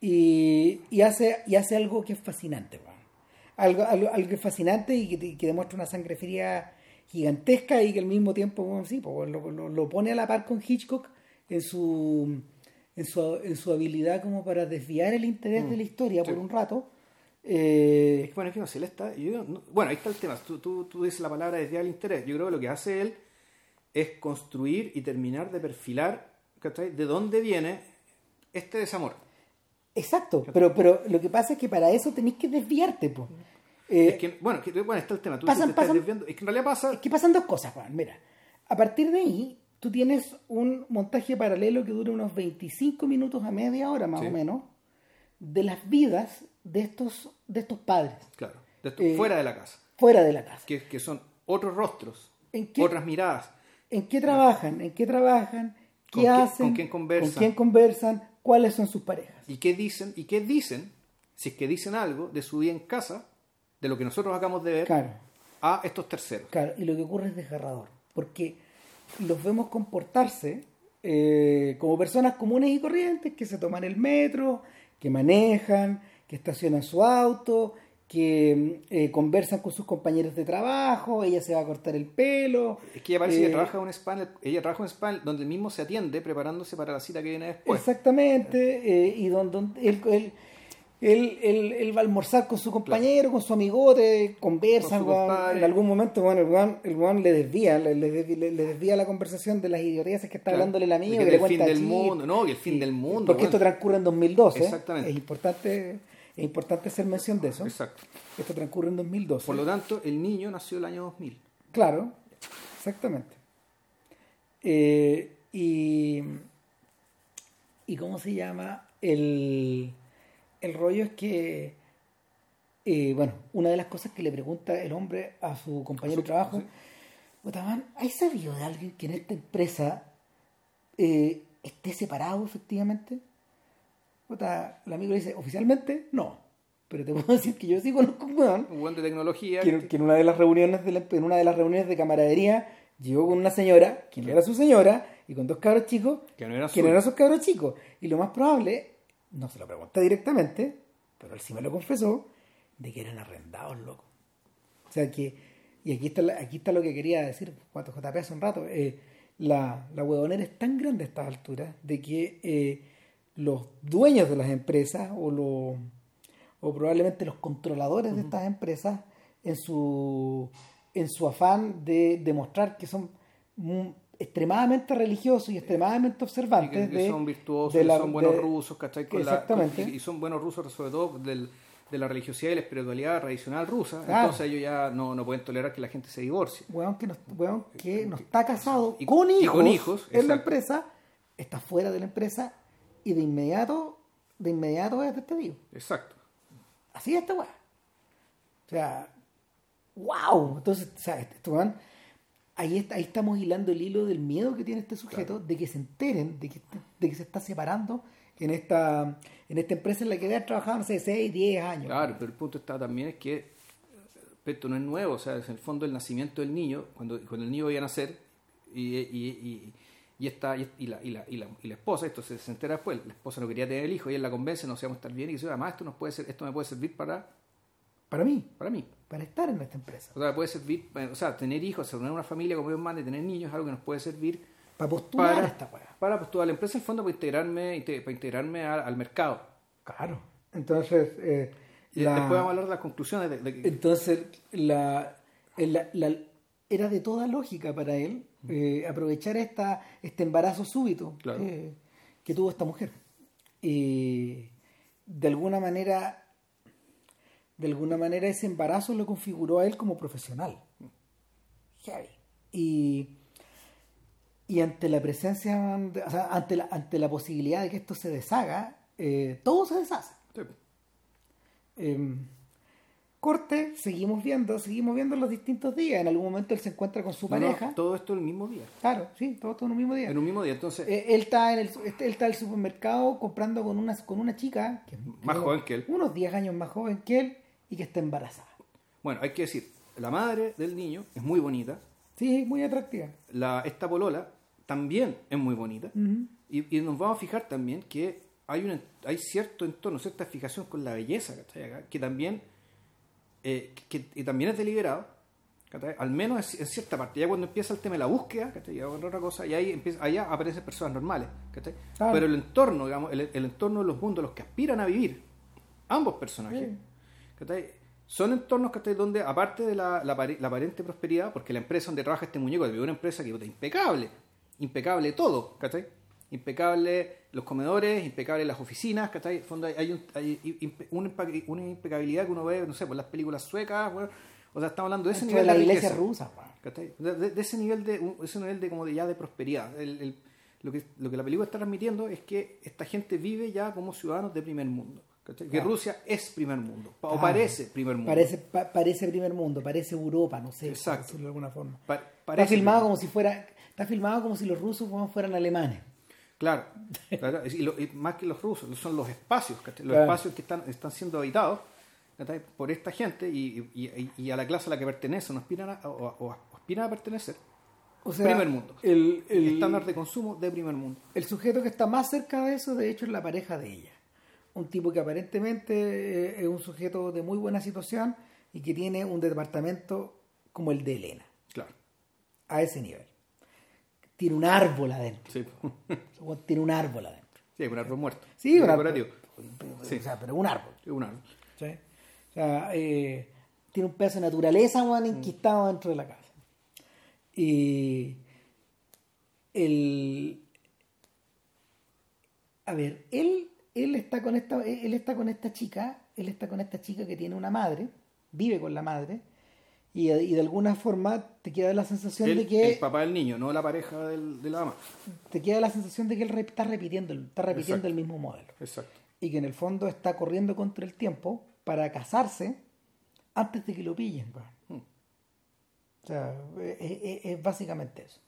Y, y hace, y hace algo que es fascinante. Algo, algo, algo que es fascinante y que, que demuestra una sangre fría gigantesca y que al mismo tiempo bueno, sí, pues, lo, lo- lo pone a la par con Hitchcock en su, en su, en su habilidad como para desviar el interés de la historia por un rato. Eh, Es que, bueno, es que no sé, él está. yo no- bueno, ahí está el tema. Tú, tú, tú dices la palabra desviar el interés. Yo creo que lo que hace él es construir y terminar de perfilar ¿cachai? de dónde viene este desamor. Exacto, pero, pero lo que pasa es que para eso tenéis que desviarte, pues. es que, bueno, que, bueno, está el tema. Tú pasan- te estás pasan- desviando. Es que en realidad pasa. Es que pasan dos cosas, Juan. Mira, a partir de ahí, tú tienes un montaje paralelo que dura unos 25 minutos a media hora, más Sí. o menos, de las vidas de estos, de estos padres, Claro, de Eh, fuera de la casa. fuera de la casa. Que, que son otros rostros, ¿En qué- otras miradas. ¿En qué trabajan? ¿En qué trabajan? ¿Qué ¿Con quién- hacen? con quién conversan? ¿Con quién conversan? ¿Cuáles son sus parejas? ¿Y qué dicen? ¿Y qué dicen? Si es que dicen algo de su vida en casa, de lo que nosotros acabamos de ver, Claro, a estos terceros. claro. Y lo que ocurre es desgarrador, porque los vemos comportarse eh, como personas comunes y corrientes que se toman el metro, que manejan, que estacionan su auto, que eh, conversan con sus compañeros de trabajo, ella se va a cortar el pelo. Es que ella parece que eh, trabaja en un spa, ella trabaja en un spa donde el mismo se atiende preparándose para la cita que viene después. Exactamente, eh, y donde él, él, él- él- él va a almorzar con su compañero, con su amigote, conversan, en algún momento bueno, el weón, el le desvía, le, le le- desvía la conversación de las idioteces que está Claro. hablándole el amigo, De que que le el fin cuenta del mundo, no, que el fin del mundo, Porque esto transcurre en 2012, Exactamente. es importante, es importante hacer mención de eso, Exacto. esto transcurre en 2012. Por lo tanto, el niño nació el año 2000. Claro, exactamente. Eh, y, y cómo se llama el, el rollo es que eh, bueno, una de las cosas que le pregunta el hombre a su compañero de trabajo, "Puta, man, ¿hay sabido de alguien que en esta empresa eh, esté separado efectivamente? Puta, el amigo le dice, oficialmente no, pero te puedo decir que yo sí conozco un weón Un buen de tecnología. que, que en una de las reuniones de la- en una de las reuniones de camaradería llegó con una señora que no era su señora y con dos cabros chicos Que no eran no eran sus cabros chicos. Y lo más probable no se lo pregunté directamente pero él sí me lo confesó de que eran arrendados locos o sea que y aquí está aquí está lo que quería decir cuánto JP hace un rato eh, la, la huevonera es tan grande a estas alturas de que eh, los dueños de las empresas o los o probablemente los controladores de estas empresas en su en su afán de demostrar que son extremadamente religiosos y extremadamente Y observantes que, que de- son virtuosos, de que la- son buenos de- rusos, ¿cachai? Con Exactamente. y, y son buenos rusos sobre todo del- de la religiosidad y la espiritualidad tradicional rusa. Claro. Entonces ellos ya no, no pueden tolerar que la gente se divorcie. weón que no, weón que no está casado Y- con y hijos, con hijos, en la empresa está fuera de la empresa y de inmediato de inmediato es despedido Exacto. Así es esta weá. O sea, wow. Entonces, o sea, este weón, ahí, está- ahí estamos hilando el hilo del miedo que tiene este sujeto de que se enteren de que, de que se está separando en esta, en esta empresa en la que haber trabajado, no sé, 6, 10 años. Claro, pero el punto está también es que esto no es nuevo, o sea, es en el fondo el nacimiento del niño, cuando, cuando el niño iba a nacer y, y, y, y esta, y, y la, y, la, y, la, y la esposa, esto se, se entera después, la esposa no quería tener el hijo y él la convence, no se vamos a estar bien y dice, además esto, nos puede ser, esto me puede servir para, Para mí, para mí. para estar en esta empresa. O sea, puede servir, o sea, tener hijos, tener una familia como Dios manda tener niños es algo que nos puede servir Para postular para, esta weá. para postular a la empresa, en el fondo, para integrarme, inte- para integrarme al, al mercado. Claro. Entonces, eh, Y la- después vamos a hablar de las conclusiones de, de Entonces, la, la- la- era de toda lógica para él eh, aprovechar esta, este embarazo súbito Claro. que, que tuvo esta mujer. Y de alguna manera, de alguna manera ese embarazo lo configuró a él como profesional. Heavy. Y, y ante la presencia, de- o sea, ante la, ante la posibilidad de que esto se deshaga, eh, todo se deshace. Sí. Corte, seguimos viendo, seguimos viendo los distintos días. En algún momento él se encuentra con su No, no, pareja. todo esto el mismo día. Claro, sí, todo, todo en un mismo día. En un mismo día. Entonces, Eh, él está en el este- él está en el supermercado comprando con una con una chica que, Más que- joven que él. unos 10 años más joven que él y que está embarazada. bueno, hay que decir, la madre del niño es muy bonita. Sí, muy atractiva. La, esta polola también es muy bonita. Y, y nos vamos a fijar también que hay, un, hay cierto entorno, cierta fijación con la belleza, ¿cachai? Acá, que también, eh, que, y también es deliberado, ¿cachai? al menos en, en cierta parte. Ya cuando empieza el tema de la búsqueda, ¿cachai? Ya otra cosa, y ahí empieza, allá aparecen personas normales. ¿cachai? Claro. Pero el entorno, digamos, el, el entorno de los mundos, los que aspiran a vivir, ambos personajes, son entornos donde, aparte de la, la, apare- la aparente prosperidad, porque la empresa donde trabaja este muñeco es una empresa que puta, impecable, impecable todo, ¿cachai? impecable los comedores, impecable las oficinas, ¿cachai? Fondo hay, hay, un- hay una, impecabilidad que uno ve, no sé, por las películas suecas, weón. o sea, estamos hablando de ese Dentro nivel de la iglesia riqueza, rusa. De, de- de ese nivel de, ese nivel de como de ya de prosperidad. El- el- lo, que, lo que la película está transmitiendo es que esta gente vive ya como ciudadanos de primer mundo. ¿cachai? Que. Rusia es primer mundo, o parece primer mundo. Parece, pa- parece primer mundo, parece Europa, no sé, Exacto. de alguna forma. Pa- Está filmado como si fuera, está filmado como si los rusos fueran alemanes. Claro, claro, y, lo- y más que los rusos, son los espacios, ¿cachai? los Claro. espacios que están, están siendo habitados ¿cachai? por esta gente y, y- y- a la clase a la que pertenecen o aspiran a, o, o aspiran a pertenecer. O sea, Primer mundo. El, El el- estándar de consumo de primer mundo. el sujeto que está más cerca de eso, de hecho, es la pareja de ella. Un tipo que aparentemente eh, es un sujeto de muy buena situación y que tiene un departamento como el de Elena, Claro, a ese nivel. Tiene un árbol adentro. sí, Tiene un árbol adentro. sí un árbol muerto. Sí, un árbol. Sí. O sea, pero un árbol. Sí, un árbol. ¿sí? O sea, eh, tiene un pedazo de naturaleza weón, enquistado dentro de la casa. Y el a ver, él, él está con esta, él está con esta chica, él está con esta chica que tiene una madre, vive con la madre, y, y de alguna forma te queda la sensación El, de que el papá del niño, no la pareja del, de la ama. te queda la sensación de que él re- está repitiendo, el- está repitiendo Exacto. el mismo modelo. Exacto. y que en el fondo está corriendo contra el tiempo para casarse antes de que lo pillen. Hmm. O sea, es, es- es básicamente eso.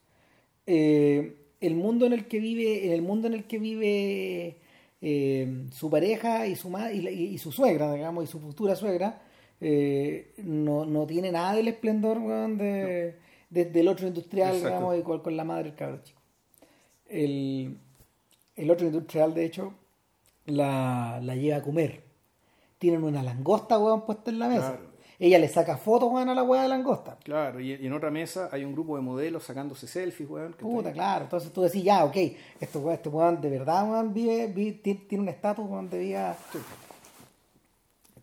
Eh, el mundo en el que vive, en el mundo en el que vive eh, su pareja y su y- y su suegra, digamos, y su futura suegra, eh, no, no tiene nada del esplendor weón, de, de- del otro industrial, Exacto. digamos, y con, con la madre del cabro chico. El, el otro industrial, de hecho, la, la lleva a comer. Tienen una langosta, weón, puesta en la mesa. Claro. Ella le saca fotos, weón, a la weá de langosta. Claro, y, en otra mesa hay un grupo de modelos sacándose selfies, weón. que Puta, claro. Entonces tú decís, ya, ok, esto, weón, este weón de verdad, weón, vive, vive- tiene, tiene un estatus, weón, de vida, Sí.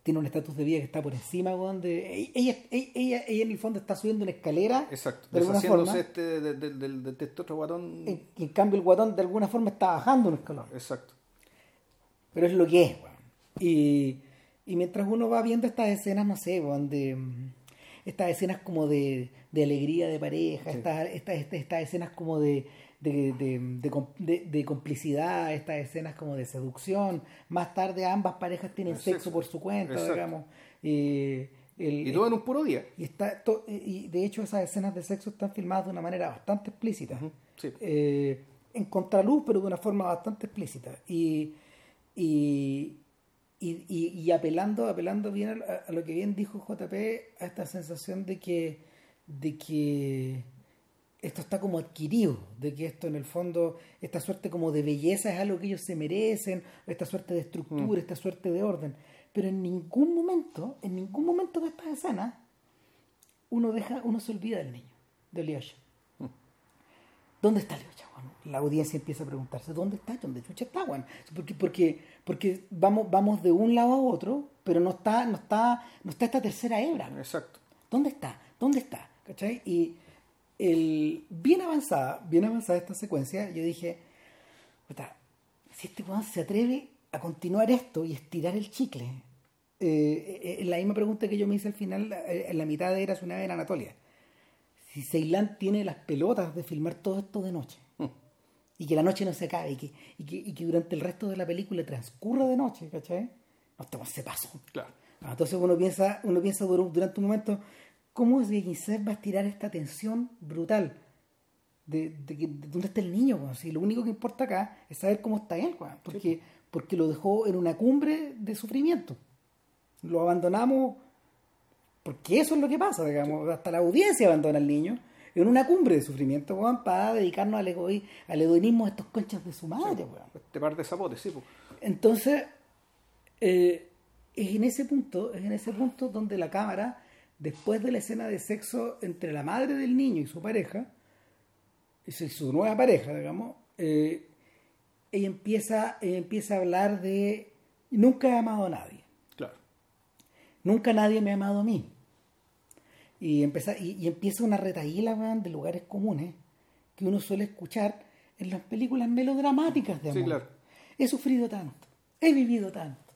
Tiene un estatus de vida que está por encima, weón, de... Ella, ella, ella, ella en el fondo está subiendo una escalera, Exacto, de alguna deshaciéndose forma, este, de, de- de, de este otro guatón. en, cambio el guatón de alguna forma está bajando un escalón. Exacto. Pero es lo que es, weón. Y, y mientras uno va viendo estas escenas, no sé, weón, de mm, estas escenas como de, de alegría de pareja, Sí. estas, estas, estas, estas escenas como de, de, de, de com- de- de complicidad, estas escenas como de seducción. Más tarde ambas parejas tienen sexo, por su cuenta, Exacto. digamos. Y, el- Y todo en un puro día. y está to- y de hecho esas escenas de sexo están filmadas de una manera bastante explícita sí. Eh, en contraluz pero de una forma bastante explícita y y, y, y- y apelando apelando bien a, a lo que bien dijo JP a esta sensación de que de que esto está como adquirido, de que esto en el fondo, esta suerte como de belleza es algo que ellos se merecen, esta suerte de estructura, esta suerte de orden. Pero en ningún momento, en ningún momento de estas escenas, uno deja, uno se olvida del niño, de Lyosha. ¿Dónde está Lyosha? Bueno, la audiencia empieza a preguntarse, ¿dónde está? ¿Dónde chucha está, Juan? Porque, porque, porque vamos, vamos de un lado a otro, pero no está, no está, no está esta tercera hebra. Exacto. ¿Dónde está? ¿Dónde está? ¿Cachai? Y el, bien avanzada, bien avanzada esta secuencia, yo dije, si este weón se atreve a continuar esto y estirar el chicle, eh, eh, la misma pregunta que yo me hice al final, eh, en la mitad de Eras una vez en Anatolia. Si Ceilán tiene las pelotas de filmar todo esto de noche y que la noche no se acabe y que, y que, y que durante el resto de la película transcurra de noche, ¿cachai? No estamos se paso. Claro. Entonces uno piensa, uno piensa dur- durante un momento, ¿cómo Guinsep va a estirar esta tensión brutal? De, de dónde está el niño? Si lo único que importa acá es saber cómo está él, weón, porque, porque lo dejó en una cumbre de sufrimiento. Lo abandonamos porque eso es lo que pasa, digamos, hasta la audiencia abandona al niño en una cumbre de sufrimiento, weón, para dedicarnos al, egoí- al hedonismo de estos conchas de su madre, weón. Este par de zapotes, sí. pues. Entonces, eh, es en ese punto, es en ese punto donde la cámara, después de la escena de sexo entre la madre del niño y su pareja, y su, nueva pareja, digamos, eh, ella empieza, ella empieza a hablar de nunca he amado a nadie, Claro. nunca nadie me ha amado a mí. Y empieza, y, y empieza una retaíla de lugares comunes que uno suele escuchar en las películas melodramáticas de amor. Sí, claro. He sufrido tanto, he vivido tanto,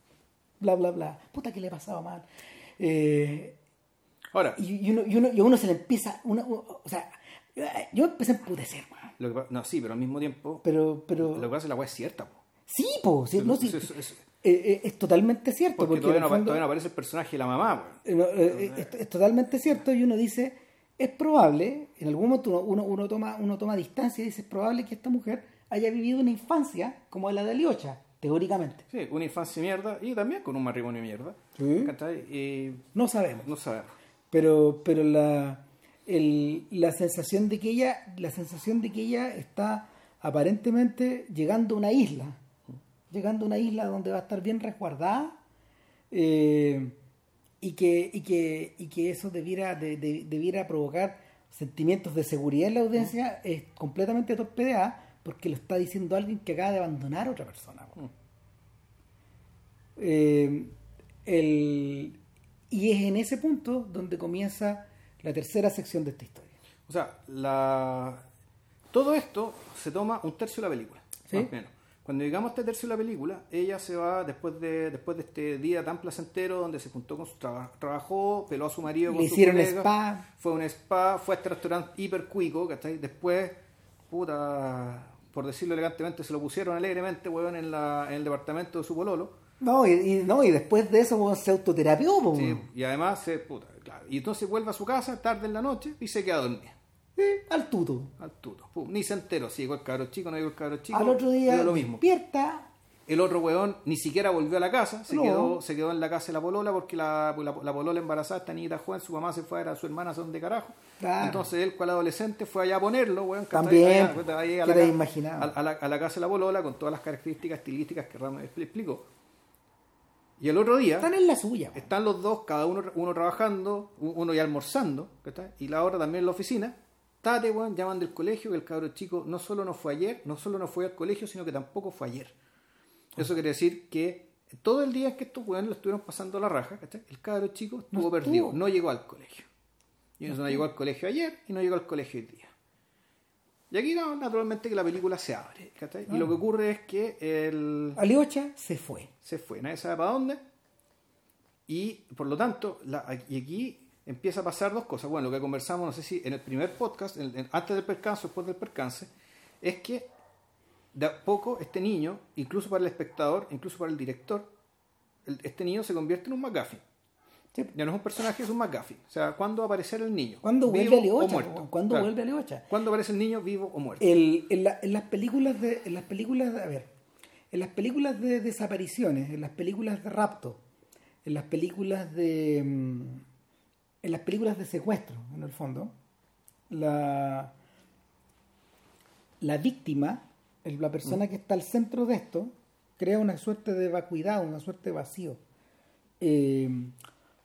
bla, bla, bla. Puta que le he pasado mal. Eh, Ahora, y, y uno, y, uno, y a uno se le empieza, uno- o sea, yo empecé a emputecer, lo que no, sí, pero al mismo tiempo, pero, pero, lo que pasa es que la weá es cierta. po. sí, po, sí, no, sí, eh, eh, es totalmente cierto. Porque, Porque, todavía, no, el apa- fondo- todavía no aparece el personaje de la mamá. Eh, no, eh, es, es totalmente cierto y uno dice es probable en algún momento uno, uno, uno toma uno toma distancia y dice es probable que esta mujer haya vivido una infancia como la de Aliocha teóricamente Sí, una infancia mierda y también con un matrimonio mierda. Sí. no sabemos no sabemos. Pero pero la el- la sensación de que ella la sensación de que ella está aparentemente llegando a una isla llegando a una isla donde va a estar bien resguardada eh, y que y que y que eso debiera de- de- debiera provocar sentimientos de seguridad en la audiencia es completamente torpedeada porque lo está diciendo alguien que acaba de abandonar a otra persona Mm. Eh, el- y es en ese punto donde comienza la tercera sección de esta historia. O sea, la... todo esto se toma un tercio de la película. Sí. Más o menos. Cuando llegamos a este tercio de la película, ella se va después de después de este día tan placentero donde se juntó con su trabajo, trabajó, peló a su marido, Le con su hicieron colega, spa. fue un spa, fue a este restaurante hiper cuico, ¿cachai? Después, puta, por decirlo elegantemente, se lo pusieron alegremente, weón, en, la, en el departamento de su pololo. No, y, y- no, y después de eso se autoterapió. Sí, y además, se, puta, claro. Y entonces vuelve a su casa tarde en la noche y se queda dormida. Eh, al tuto. Al tuto. Pum, ni se enteró si llegó el cabro chico, no llegó el cabro chico. al otro día lo mismo. despierta. El otro weón ni siquiera volvió a la casa, se, No. quedó, se quedó en la casa de la polola porque la, la, la polola embarazada, esta niñita joven, su mamá se fue a ver a su hermana, son de carajo. Claro. Entonces él, cual adolescente, fue allá a ponerlo, weón. También, Allá- allá- allá a ¿qué la? A, a la, a la casa de la polola con todas las características estilísticas que Ramos expli- explicó. Y el otro día Están en la suya. están los dos, cada uno, uno trabajando, uno ya almorzando, ¿cachai? y la otra también en la oficina. Tate, weón, llaman del colegio que el cabro chico no solo no fue ayer, no solo no fue al colegio, sino que tampoco fue ayer. Eso quiere decir que todo el día que estos weones lo estuvieron pasando la raja, ¿cachai? el cabro chico estuvo perdido, no llegó al colegio. Y no, llegó al colegio ayer y no llegó al colegio hoy día. Y aquí no, naturalmente que la película se abre, ¿cachai? Y lo que ocurre es que el, Aliocha se fue. se fue, nadie sabe para dónde. Y por lo tanto, la- y aquí empieza a pasar dos cosas. Bueno, lo que conversamos, no sé si en el primer podcast, en- en- antes del percance, después del percance, es que de a poco este niño, incluso para el espectador, incluso para el director, el- este niño se convierte en un McGuffin. Sí. Ya no es un personaje, es un McGuffin. O sea, ¿cuándo va a aparecer el niño? ¿Cuándo ¿Vivo vuelve weón? ¿Cuándo Claro. vuelve Aliocha? ¿Cuándo aparece el niño vivo o muerto? El- en, la- en las películas de en las películas de- a ver en las películas de desapariciones en las películas de rapto en las películas de mm, en las películas de secuestro en el fondo la la víctima la persona que está al centro de esto crea una suerte de vacuidad una suerte de vacío Eh,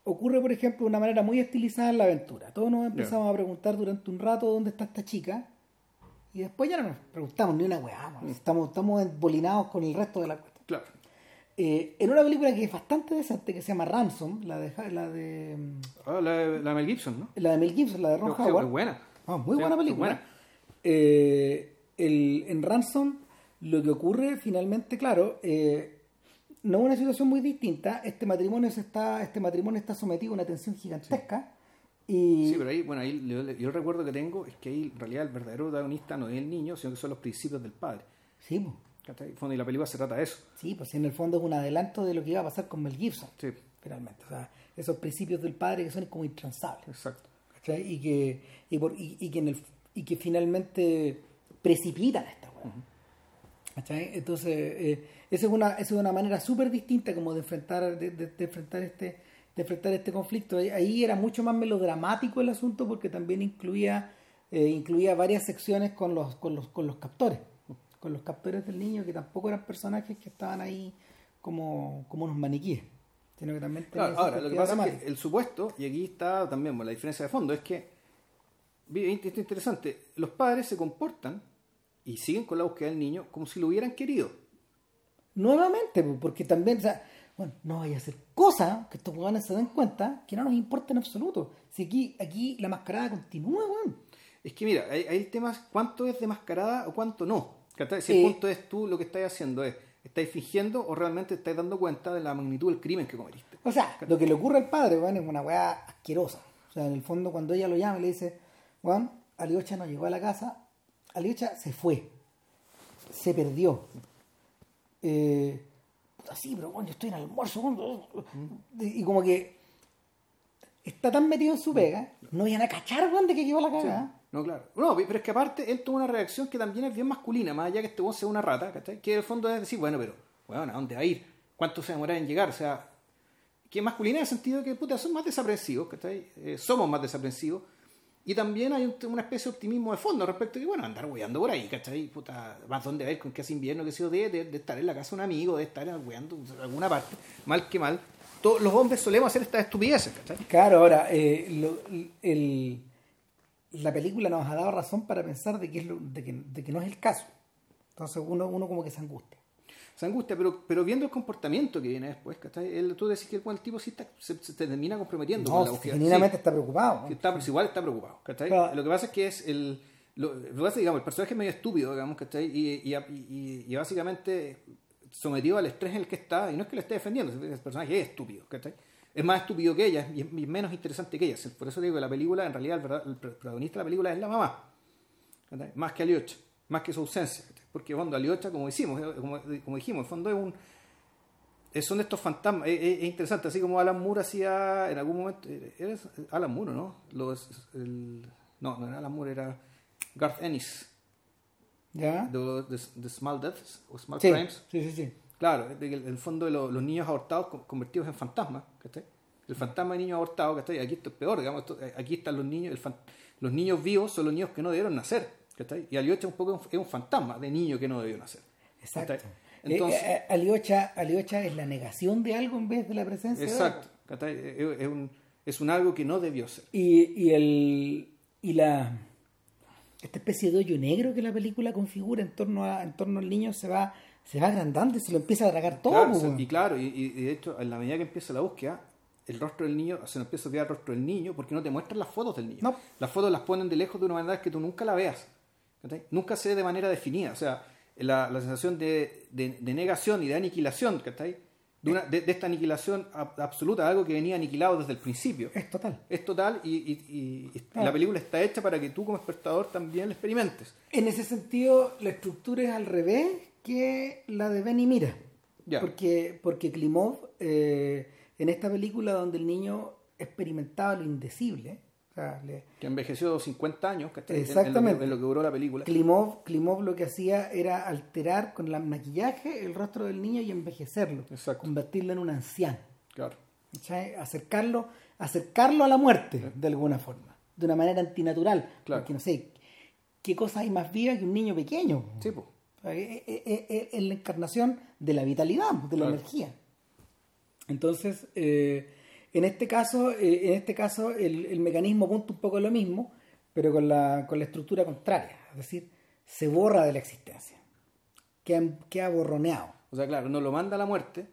ocurre por ejemplo de una manera muy estilizada en la aventura todos nos empezamos a preguntar durante un rato dónde está esta chica y después ya no nos preguntamos ni una weá, man. estamos, estamos embolinados con el resto de la cuestión. Claro. Eh, en una película que es bastante decente, que se llama Ransom, la de, la de, mm, Ah, la, de- la de Mel Gibson, ¿no? la de Mel Gibson, la de Ron Howard. es buena. Ah, muy Sí, buena película. buena. Eh, el- en Ransom, lo que ocurre finalmente, claro, eh, no es una situación muy distinta. Este matrimonio se está, este matrimonio está sometido a una tensión gigantesca. Y Sí, pero ahí, bueno, ahí yo, yo el recuerdo que tengo es que ahí en realidad el verdadero protagonista no es el niño, sino que son los principios del padre. sí, pues, Y la película se trata de eso. sí, pues en el fondo es un adelanto de lo que iba a pasar con Mel Gibson. Sí, finalmente. O sea, esos principios del padre que son como intransables. exacto. ¿cachai? Y que, y, por- y- y que, en el, y que finalmente precipitan esta weá. ¿Cachai? Entonces, eh, esa, es una, esa es una manera súper distinta como de enfrentar, de, de- de enfrentar este de enfrentar este conflicto. Ahí, era mucho más melodramático el asunto porque también incluía eh, incluía varias secciones con los, con los con los captores, con los captores del niño que tampoco eran personajes que estaban ahí como, como unos maniquíes, sino que también Claro, ahora, lo que pasa es dramática. que el supuesto, y aquí está también bueno, la diferencia de fondo, es que, esto es interesante, los padres se comportan y siguen con la búsqueda del niño como si lo hubieran querido. Nuevamente, porque también, o sea, bueno, no vaya a hacer cosas que estos huevones se den cuenta que no nos importa en absoluto. Si aquí, aquí la mascarada continúa, weón. Es que mira, hay, hay temas, ¿cuánto es de mascarada o cuánto no? Si el Eh, punto es tú lo que estás haciendo es, ¿estáis fingiendo o realmente estáis dando cuenta de la magnitud del crimen que cometiste? O sea, lo que le ocurre al padre, weón, es una weá asquerosa. O sea, en el fondo, cuando ella lo llama y le dice, Juan, Aliocha no llegó a la casa, Aliocha se fue, se perdió. Eh, puta, sí, pero bueno, yo estoy en el almuerzo, weón. Y como que está tan metido en su pega, no iban a cachar, weón, de que quedó la cagada. No, claro. No, pero es que aparte él tuvo una reacción que también es bien masculina, más allá que este weón sea una rata, ¿cachai? Que en el fondo es decir, bueno, pero, bueno, ¿a dónde va a ir? ¿Cuánto se demora en llegar? O sea, que es masculina en el sentido de que, puta, son más desaprensivos, ¿cachai? Eh, somos más desaprensivos. Y también hay un- una especie de optimismo de fondo respecto a que, bueno, andar hueando por ahí, ¿cachai? Puta, más dónde ir, con qué hace invierno, que sé yo, de, estar en la casa de un amigo, de estar hueando en alguna parte, mal que mal. Todos los hombres solemos hacer estas estupideces, ¿cachai? Claro, ahora, eh, la película nos ha dado razón para pensar de que, es lo- de que no es el caso. Entonces uno, uno como que se angustia. Se angustia, pero, pero viendo el comportamiento que viene después, ¿cachai? Él, tú decís que el tipo sí está- se, se termina comprometiendo con No, la búsqueda. genuinamente Sí, está preocupado. ¿no? está, pues igual está preocupado, ¿cachai? Lo que pasa es que es el... Lo, lo que pasa es que, digamos, el personaje es medio estúpido, digamos, ¿cachai? Y, y, y, y básicamente sometido al estrés en el que está, y no es que le esté defendiendo, el personaje es estúpido, ¿cachai? Es más estúpido que ella y es y es menos interesante que ella. Por eso digo que la película, en realidad, el, verdad- el protagonista de la película es la mamá. ¿cachai? Más que Aliocha, más que su ausencia. Porque cuando Aliocha, como decimos, eh, como, como dijimos, en el fondo es un eh, son estos fantasmas, es, es- es interesante, así como Alan Moore hacía en algún momento, eh, era Alan Moore, ¿no? Los, el- no, no era Alan Moore, era Garth Ennis, ¿Ya? de, de, de Small Deaths o Small Sí, Crimes. sí, sí, sí. Claro, en el fondo de lo- los niños abortados con- convertidos en fantasmas, ¿cachai? El fantasma de niños abortados, ¿cachai? Aquí esto es peor, digamos, esto- eh, aquí están los niños, el fan- los niños vivos son los niños que no debieron nacer, ¿cachai? Y Aliocha un poco es un- fantasma de niño que no debió nacer. Exacto. ¿cachai? Eh, Entonces, eh, Aliocha, Aliocha es la negación de algo en vez de la presencia de exacto, ¿cachai? Es, es un, es un algo que no debió ser. Y, y el y la esta especie de hoyo negro que la película configura en torno a en torno al niño se va se va agrandando y se lo empieza a tragar todo. Claro, se- y claro, y, de hecho, en la medida que empieza la búsqueda, el rostro del niño, se nos empieza a ver el rostro del niño porque no te muestran las fotos del niño. No. Las fotos las ponen de lejos de una manera que tú nunca la veas. ¿Cachai? Nunca se ve de manera definida. O sea, la, la sensación de, de- de negación y de aniquilación, ¿cachai? De, una- de, de esta aniquilación ab- absoluta, algo que venía aniquilado desde el principio. es total. Es total y, y- y- y Claro. la película está hecha para que tú como espectador también la experimentes. En ese sentido, la estructura es al revés que la de Ben y Mira. Ya. Porque, porque Klimov, eh, en esta película donde el niño experimentaba lo indecible, sea, le- Que envejeció 50 años, que- Exactamente. en lo que duró la película. Klimov, Klimov lo que hacía era alterar con el maquillaje el rostro del niño y envejecerlo, Exacto. convertirlo en un anciano, Claro. ¿cachai? acercarlo, acercarlo a la muerte de alguna forma, de una manera antinatural, Claro. porque no sé, ¿qué cosa hay más viva que un niño pequeño? Sí, pues. Es la encarnación de la vitalidad, de la Claro. energía. Entonces, eh, en este caso, eh, en este caso el, el mecanismo apunta un poco a lo mismo, pero con la, con la estructura contraria. Es decir, se borra de la existencia. Queda, queda borroneado. O sea, claro, no lo manda a la muerte,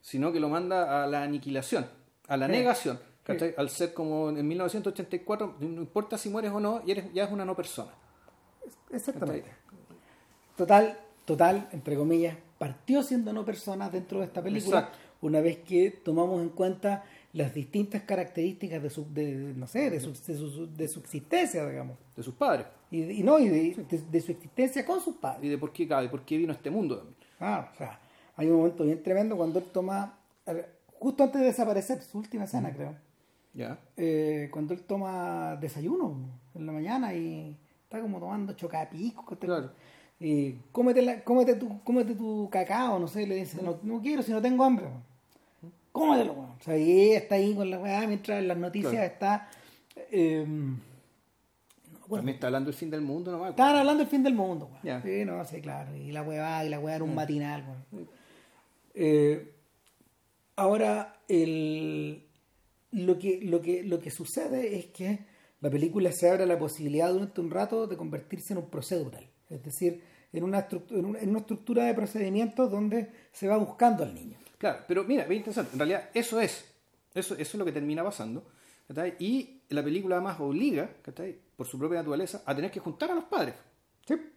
sino que lo manda a la aniquilación, a la Sí. negación. ¿cachai? Al ser como en 1984, no importa si mueres o no, y eres, ya es una no persona. Exactamente. Total, total, entre comillas, partió siendo no persona dentro de esta película Exacto. una vez que tomamos en cuenta las distintas características de su, de, no sé, de su, de su, de su existencia, digamos. De sus padres. Y, y no, y de, de- de su existencia con sus padres. Y de por qué cabe, por qué vino a este mundo también. Ah, o sea, hay un momento bien tremendo cuando él toma, ver, justo antes de desaparecer, su última escena, creo, Ya. eh, cuando él toma desayuno en la mañana y está como tomando chocapico. Claro. Y cómete, la- cómete, tu, cómete tu cacao, no sé, le dice, no, no quiero si no tengo hambre. Weón". Cómetelo, weón. O sea, y está ahí con la weá mientras en las noticias Claro. está... eh. También está hablando del fin del mundo nomás. Estaban hablando del fin del mundo, weón. Sí, no, sí, claro. Y la weá, y la weá era un matinal, weón. Eh, ahora, el, lo, que, lo, que, lo que sucede es que la película se abre a la posibilidad durante un rato de convertirse en un procedural. Es decir, en una, en una, en una estructura de procedimientos donde se va buscando al niño. Claro, pero mira, bien interesante. En realidad, eso es. Eso, eso es lo que termina pasando. ¿cachai? Y la película además obliga, ¿cachai? por su propia naturaleza, a tener que juntar a los padres.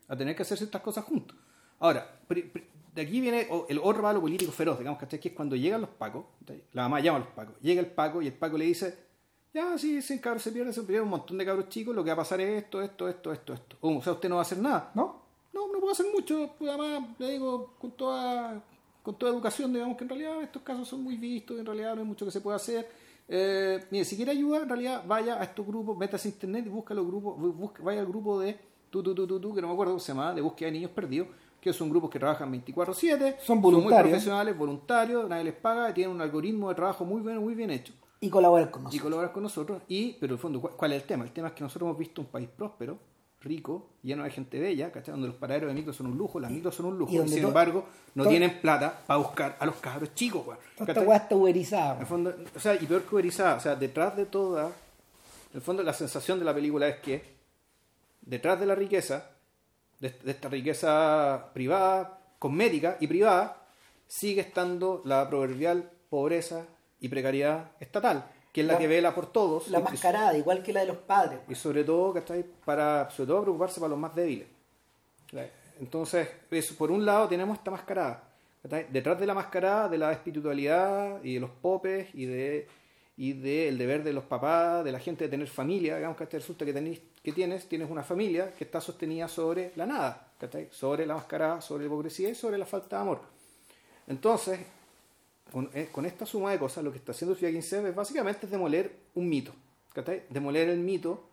A tener que hacer ciertas cosas juntos. Ahora, de aquí viene el otro palo político feroz, digamos, ¿cachai? Que es cuando llegan los pacos, ¿cachai? la mamá llama a los pacos, llega el paco y el paco le dice, ya, sí, ese cabro se pierde, se pierde un montón de cabros chicos, lo que va a pasar es esto, esto, esto, esto, esto. O sea, usted no va a hacer nada. ¿No? No, no puedo hacer mucho, pues además le digo con toda, con toda educación, digamos que en realidad estos casos son muy vistos, en realidad no hay mucho que se pueda hacer. Eh, mire, si quiere ayuda, en realidad vaya a estos grupos, métase a internet y busca los grupos, bu- busca- vaya al grupo de tu, tu, tu, tu, tu, que no me acuerdo cómo se llama, de búsqueda de niños perdidos, que son grupos que trabajan 24/7, Son muy voluntarios. profesionales, voluntarios, nadie les paga, tienen un algoritmo de trabajo muy bien, muy bien hecho Y colaborar con y nosotros. colaborar con nosotros. Y, pero en el fondo, ¿cuál, cuál es el tema? El tema es que nosotros hemos visto un país próspero, rico, lleno de gente bella, ¿cachai? Donde los paraderos de micro son un lujo, las micros son un lujo, y sin embargo no tienen plata para buscar a los cabros chicos, esta weá está uberizada. En el fondo, o sea, y peor que uberizada, o sea, detrás de toda, en el fondo la sensación de la película es que detrás de la riqueza, de, de esta riqueza privada, cosmética y privada, sigue estando la proverbial pobreza y precariedad estatal, que es la, La- que vela por todos. La y- mascarada, igual que la de los padres. y sobre todo, ¿cachai? Para, sobre todo preocuparse para los más débiles. Entonces, eso, por un lado tenemos esta mascarada. ¿cachai? Detrás de la mascarada de la espiritualidad y de los popes y de y del deber de los papás, de la gente de tener familia, digamos que resulta que, tenés, que tienes, tienes una familia que está sostenida sobre la nada, ¿cachai? sobre la mascarada, sobre la hipocresía y sobre la falta de amor. Entonces, con, eh, con esta suma de cosas, lo que está haciendo Fiat 15 es básicamente demoler un mito. Demoler el mito,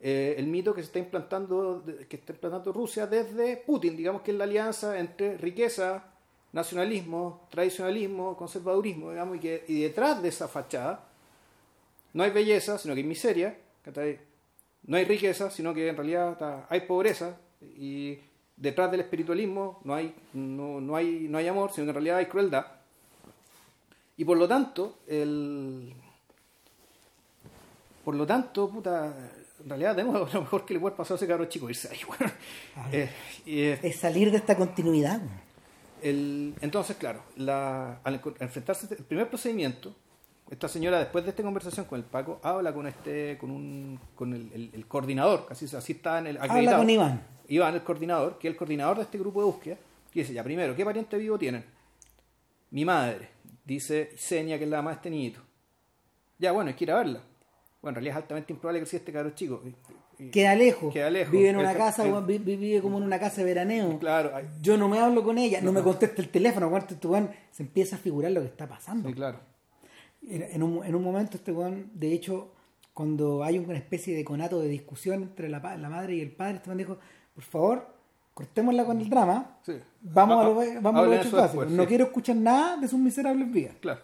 eh, el mito que se está implantando, que está implantando Rusia desde Putin, digamos que es la alianza entre riqueza, nacionalismo, tradicionalismo, conservadurismo, digamos, y que y detrás de esa fachada no hay belleza, sino que hay miseria, no hay riqueza, sino que en realidad hay pobreza y detrás del espiritualismo no hay, no, no hay, no hay amor, sino que en realidad hay crueldad. Y por lo tanto, el... Por lo tanto, puta, en realidad tenemos lo mejor que le puede pasar a ese cabro chico irse ahí, bueno. Eh, y, eh, Es salir de esta continuidad. el- entonces, claro, la, al enfrentarse el primer procedimiento, esta señora después de esta conversación con el Paco habla con este, con un, con el, el- el coordinador, así, así está en el Habla acreditado. con Iván. Iván, el coordinador, que es el coordinador de este grupo de búsqueda, y dice, ya primero, ¿qué pariente vivo tienen? Mi madre, dice Seña, que es la este niñito. Ya, bueno, hay que ir a verla. Bueno, en realidad es altamente improbable que sea este cabro chico. Y- y- Queda lejos. Queda lejos. Vive en una casa, vive como en una casa de veraneo. Claro, hay- Yo no me hablo con ella, no me contesta el teléfono. Cuando este weón se empieza a figurar lo que está pasando. sí, claro. En, un, en un momento este weón, de hecho, cuando hay una especie de conato de discusión entre la, la madre y el padre, este weón dijo, por favor, cortémosla con el drama, Sí. Vamos a, Ah, lo, ah, vamos a los hechos básicos. No quiero escuchar nada de sus miserables vidas. Claro.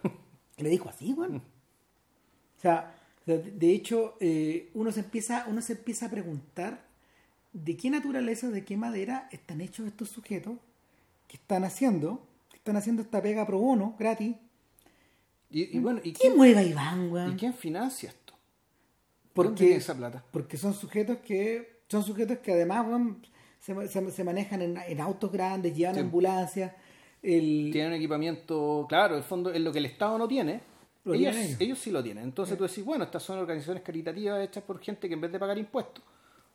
Y le dijo así, weón. O sea, de hecho, eh, uno, se empieza, uno se empieza a preguntar de qué naturaleza, de qué madera están hechos estos sujetos que están haciendo, que están haciendo esta pega pro bono, gratis. Y, y bueno, ¿y ¿Qué quién, mueve a Iván, ¿y weón? quién financia esto? ¿Dónde Porque, esa plata? porque son sujetos que son sujetos que además weón, se, se- se manejan en, en autos grandes, llevan Sí. ambulancias. El, Tienen equipamiento, claro, el fondo es lo que el Estado no tiene. Lo ellos, ellos. ellos sí lo tienen. Entonces tú decís, bueno, estas son organizaciones caritativas hechas por gente que en vez de pagar impuestos,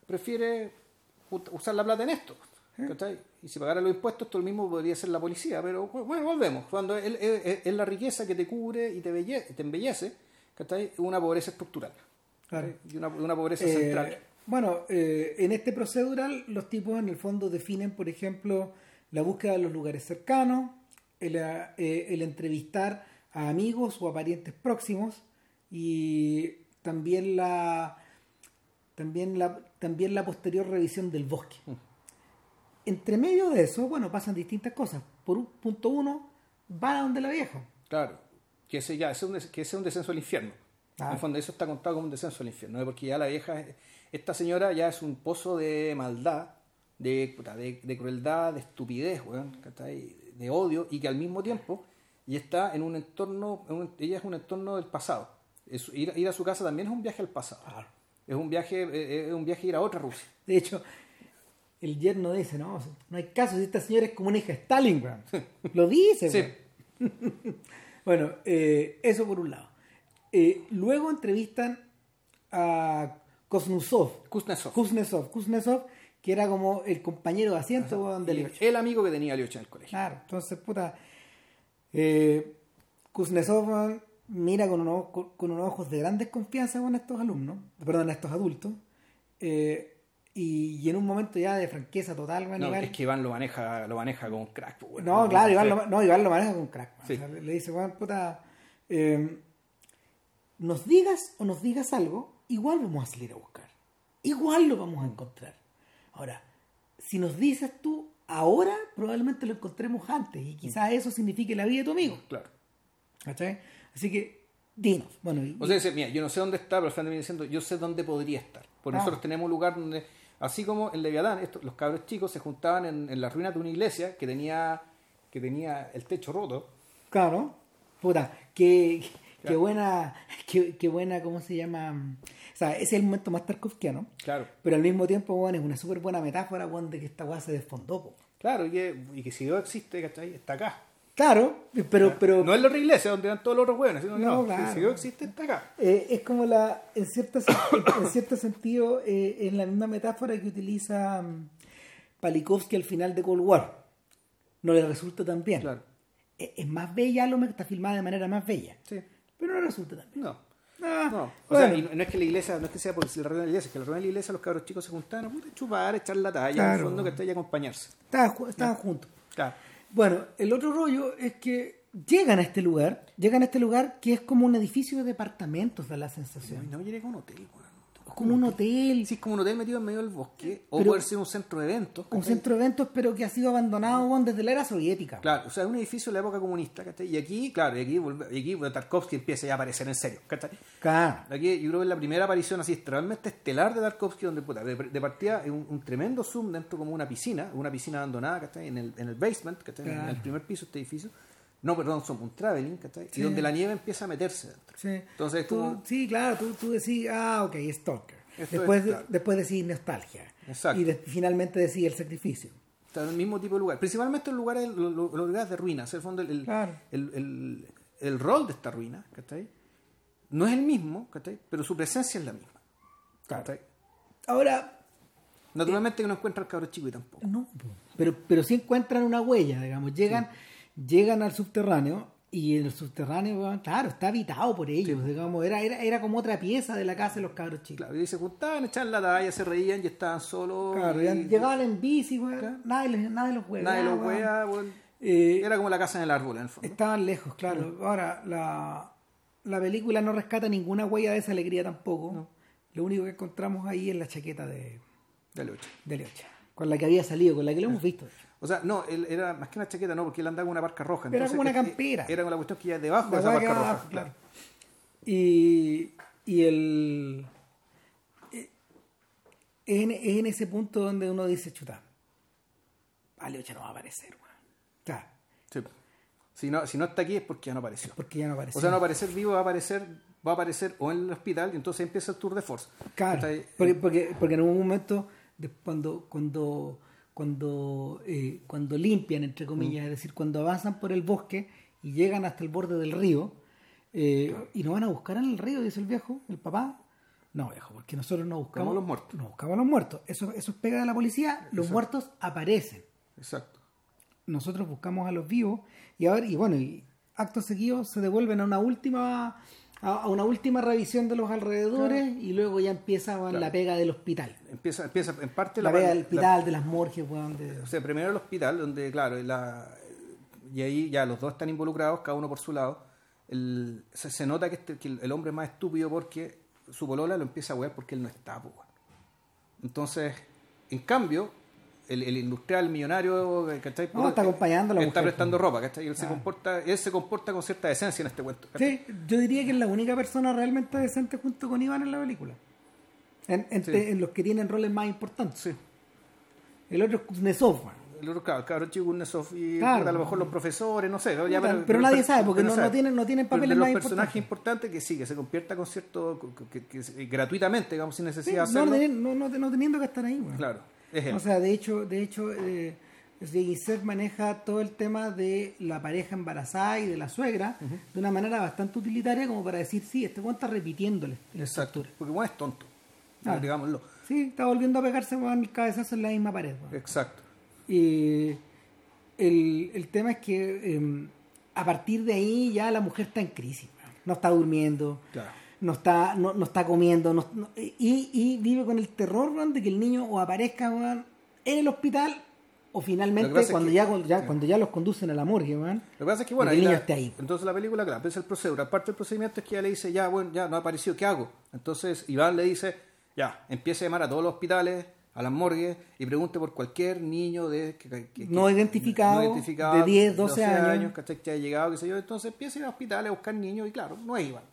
prefiere usar la plata en esto. Y si pagara los impuestos, esto lo mismo podría ser la policía. Pero bueno, volvemos. Cuando es, es- es la riqueza que te cubre y te, belle- te embellece, ¿cachai? una pobreza estructural. Y una, una pobreza Eh, central. Bueno, eh, en este procedural los tipos en el fondo definen, por ejemplo, la búsqueda de los lugares cercanos, el, eh, el entrevistar a amigos o a parientes próximos y también la también la también la posterior revisión del bosque. Entre medio de eso, bueno, pasan distintas cosas. Por un punto uno, van a donde la vieja. Claro, que ese ya ese es un, que ese es un descenso al infierno. Ah. En el fondo, eso está contado como un descenso al infierno, ¿eh? porque ya la vieja, esta señora ya es un pozo de maldad, de, puta, de, de crueldad, de estupidez, weón, ¿cachai? de odio, y que al mismo tiempo y está en un entorno, en un- ella es un entorno del pasado. Es- ir, ir a su casa también es un viaje al pasado. Es un viaje, eh, es un viaje a ir a otra Rusia. De hecho, el yerno dice, no, no hay caso, si esta señora es como una hija de Stalin, weón. Lo dice, Sí. Bueno, eh, eso por un lado. Eh, luego entrevistan a Kuznetsov. Kuznetsov. Kuznetsov, Kuznetsov, que era como el compañero de asiento de Y Leocha. el amigo que tenía Leocha en el colegio. Claro, entonces, puta. Eh, Kuznetsov weón, mira con unos, con, con unos ojos de gran desconfianza con estos alumnos, perdón, a estos adultos. eh, y, y en un momento ya de franqueza total, weón, No, Iván- es que Iván lo maneja, lo maneja como un crack. weón. No, claro, Iván lo, no, Iván lo maneja con un crack. weón. Sí. O sea, le, dice, weón, puta, eh, nos digas o nos digas algo, igual vamos a salir a buscar. Igual lo vamos a encontrar. Ahora, si nos dices tú ahora, probablemente lo encontremos antes. Y quizás eso signifique la vida de tu amigo. Claro. ¿Cachai? Así que, dinos. Bueno, y- O sea, dice, mira, yo no sé dónde está, pero viene diciendo, yo sé dónde podría estar. Porque Ah. nosotros tenemos un lugar donde, así como en Leviatán, estos, los cabros chicos se juntaban en, en las ruinas de una iglesia que tenía, que tenía el techo roto. Claro, puta, qué Claro. buena, qué, qué buena, ¿cómo se llama? O sea, ese es el momento más tarkovskiano, Claro. pero al mismo tiempo, bueno, es una súper buena metáfora, bueno, de que esta weá se desfondó, po. Claro, y que, y que si Dios existe, ¿cachai? Está acá. Claro, pero, pero No es la otra iglesia donde van todos los otros hueones, sino que No, no, claro. si Dios existe, está acá. eh, es como la, en cierto, en cierto sentido, eh, es la misma metáfora que utiliza mm, Palikovsky al final de Cold War. No le resulta tan bien. Claro. Es, es más bella, lo está filmada de manera más bella, Sí. Pero no resulta tan bien. No. Ah, No, o bueno. sea, no es que la iglesia, no es que sea por la reunión de la iglesia, es que la reunión de la iglesia los cabros chicos se juntaban a chupar, echar la talla, en el fondo que y acompañarse. Estaban, estaban juntos. Claro. Bueno, el otro rollo es que llegan a este lugar, llegan a este lugar que es como un edificio de departamentos, da la sensación. No, yo llegué a un hotel, weón. Como un hotel, Sí, es como un hotel metido en medio del bosque, o Pero- puede ser un centro de eventos. un centro de eventos, pero que ha sido abandonado desde la era soviética. Claro, o sea, es un edificio de la época comunista, ¿cachai? Y aquí, claro, y aquí, y aquí Tarkovsky empieza ya a aparecer en serio, ¿cachai? Claro. Aquí yo creo que es la primera aparición así realmente estelar de Tarkovsky, donde puta, de, de partida es un, un tremendo zoom dentro como una piscina, una piscina abandonada, ¿cachai? En el, en el basement, ¿cachai? En el primer piso de este edificio. No, perdón, son un traveling, ¿cachai? Sí. Y donde la nieve empieza a meterse dentro. Sí. Entonces, tú, como- sí, claro, tú, tú decís, ah, ok, Stalker. Esto Después, es, claro. después decís nostalgia. Exacto. Y de- finalmente decís el sacrificio. Está en el mismo tipo de lugar. Principalmente en lugares, lo- lo- los lugares de ruinas. El fondo, el, el, Claro. el, el- el rol de esta ruina, ¿cachai? No es el mismo, ¿cachai? Pero su presencia es la misma. ¿cachai? Ahora, Naturalmente que no encuentra al cabro chico y tampoco. No, pero, pero sí encuentran una huella, digamos. Llegan, llegan al subterráneo y el subterráneo, claro, está habitado por ellos, digamos. Era, era, era como otra pieza de la casa de los cabros chicos. Claro, y se juntaban, echaban la talla, se reían y estaban solos. Claro, y- llegaban en bici, weón. Claro. Nadie, los huevea, Nadie los weón. Eh, Era como la casa en el árbol, en el fondo. Estaban lejos, claro. Ahora, la, la película no rescata ninguna huella de esa alegría tampoco. Lo único que encontramos ahí es la chaqueta de, ocho. de Leocha, con la que había salido, con la que lo hemos visto. O sea, no, él era más que una chaqueta, no, porque él andaba con una parca roja. Era como una eh, campera. Era una cuestión que ya debajo La de esa que roja. abajo, claro. Y, y el. eh, Es en, es en ese punto donde uno dice, chuta, Aleocha no va a aparecer, weón. Claro, Sí. Si no, si no está aquí es porque ya no apareció. porque ya no apareció. O sea, no va a aparecer vivo, va a aparecer, va a aparecer o en el hospital y entonces empieza el tour de force. Claro, porque, porque, porque en algún momento, cuando, cuando, cuando, eh, cuando limpian, entre comillas, Mm. es decir, cuando avanzan por el bosque y llegan hasta el borde del río, eh, y nos van a buscar en el río, dice el viejo, el papá. No, viejo, porque nosotros no buscamos Buscamos los muertos. No buscamos a los muertos. Eso, eso es pega de la policía, los muertos aparecen. Exacto. Nosotros buscamos a los vivos y ahora, y bueno, y acto seguido se devuelven a una última a, a una última revisión de los alrededores y luego ya empieza la pega del hospital. Empieza, empieza en parte La, la, pega del la- hospital, de las morgues, weón, de- O sea, primero el hospital, donde, claro, la, y ahí ya los dos están involucrados, cada uno por su lado. El, se, se nota que, este- que el, hombre es más estúpido porque su polola lo empieza a wear porque él no está, pues. Entonces, en cambio, el, el industrial millonario, ¿cachai? No, está acompañando a la Está mujer, prestando ropa, ¿cachai? Y él, se comporta, él se comporta con cierta decencia en este cuento. ¿cachai? Sí, yo diría que es la única persona realmente decente junto con Iván en la película. En, en- Sí. en los que tienen roles más importantes. Sí. El otro es Kuznetsov. El otro, claro, el cabrón chico, Kuznetsov y Claro. puta, a lo mejor los profesores, no sé. ya, pero nadie sabe, porque pero no- sabe. no tienen- no tienen Pero papeles de los más personajes importantes. que sí, que se convierta con cierto. que, que- que- gratuitamente, digamos, sin Sí, necesidad de no, hacerlo. no, no, no teniendo que estar ahí, weón. Claro, O sea, de hecho, de hecho, eh, maneja todo el tema de la pareja embarazada y de la suegra de una manera bastante utilitaria como para decir, sí, este weón está repitiéndole Exacto. Porque bueno, es tonto. Ah. digámoslo. Sí, está volviendo a pegarse con el cabezazo en la misma pared. Exacto. Y el, el tema es que eh, a partir de ahí ya la mujer está en crisis. No está durmiendo, Claro. No está, no, no está comiendo, no- no- y, y vive con el terror weón, de que el niño o aparezca weón, en el hospital o finalmente que pasa es cuando, que- ya, ya- cuando ya los conducen a la morgue. weón. Lo que pasa es que, bueno, que el niño la- esté ahí. entonces la película, claro, es el procedimiento. Aparte del procedimiento es que ella le dice, ya, bueno, ya no ha aparecido, ¿qué hago? Entonces Iván le dice, ya, empiece a llamar a todos los hospitales, a las morgues, y pregunte por cualquier niño de que, que- que- No identificado, de 10, 12 años. que ha llegado, qué sé yo. Entonces empieza a ir a hospitales a buscar niños, y claro, no es Iván.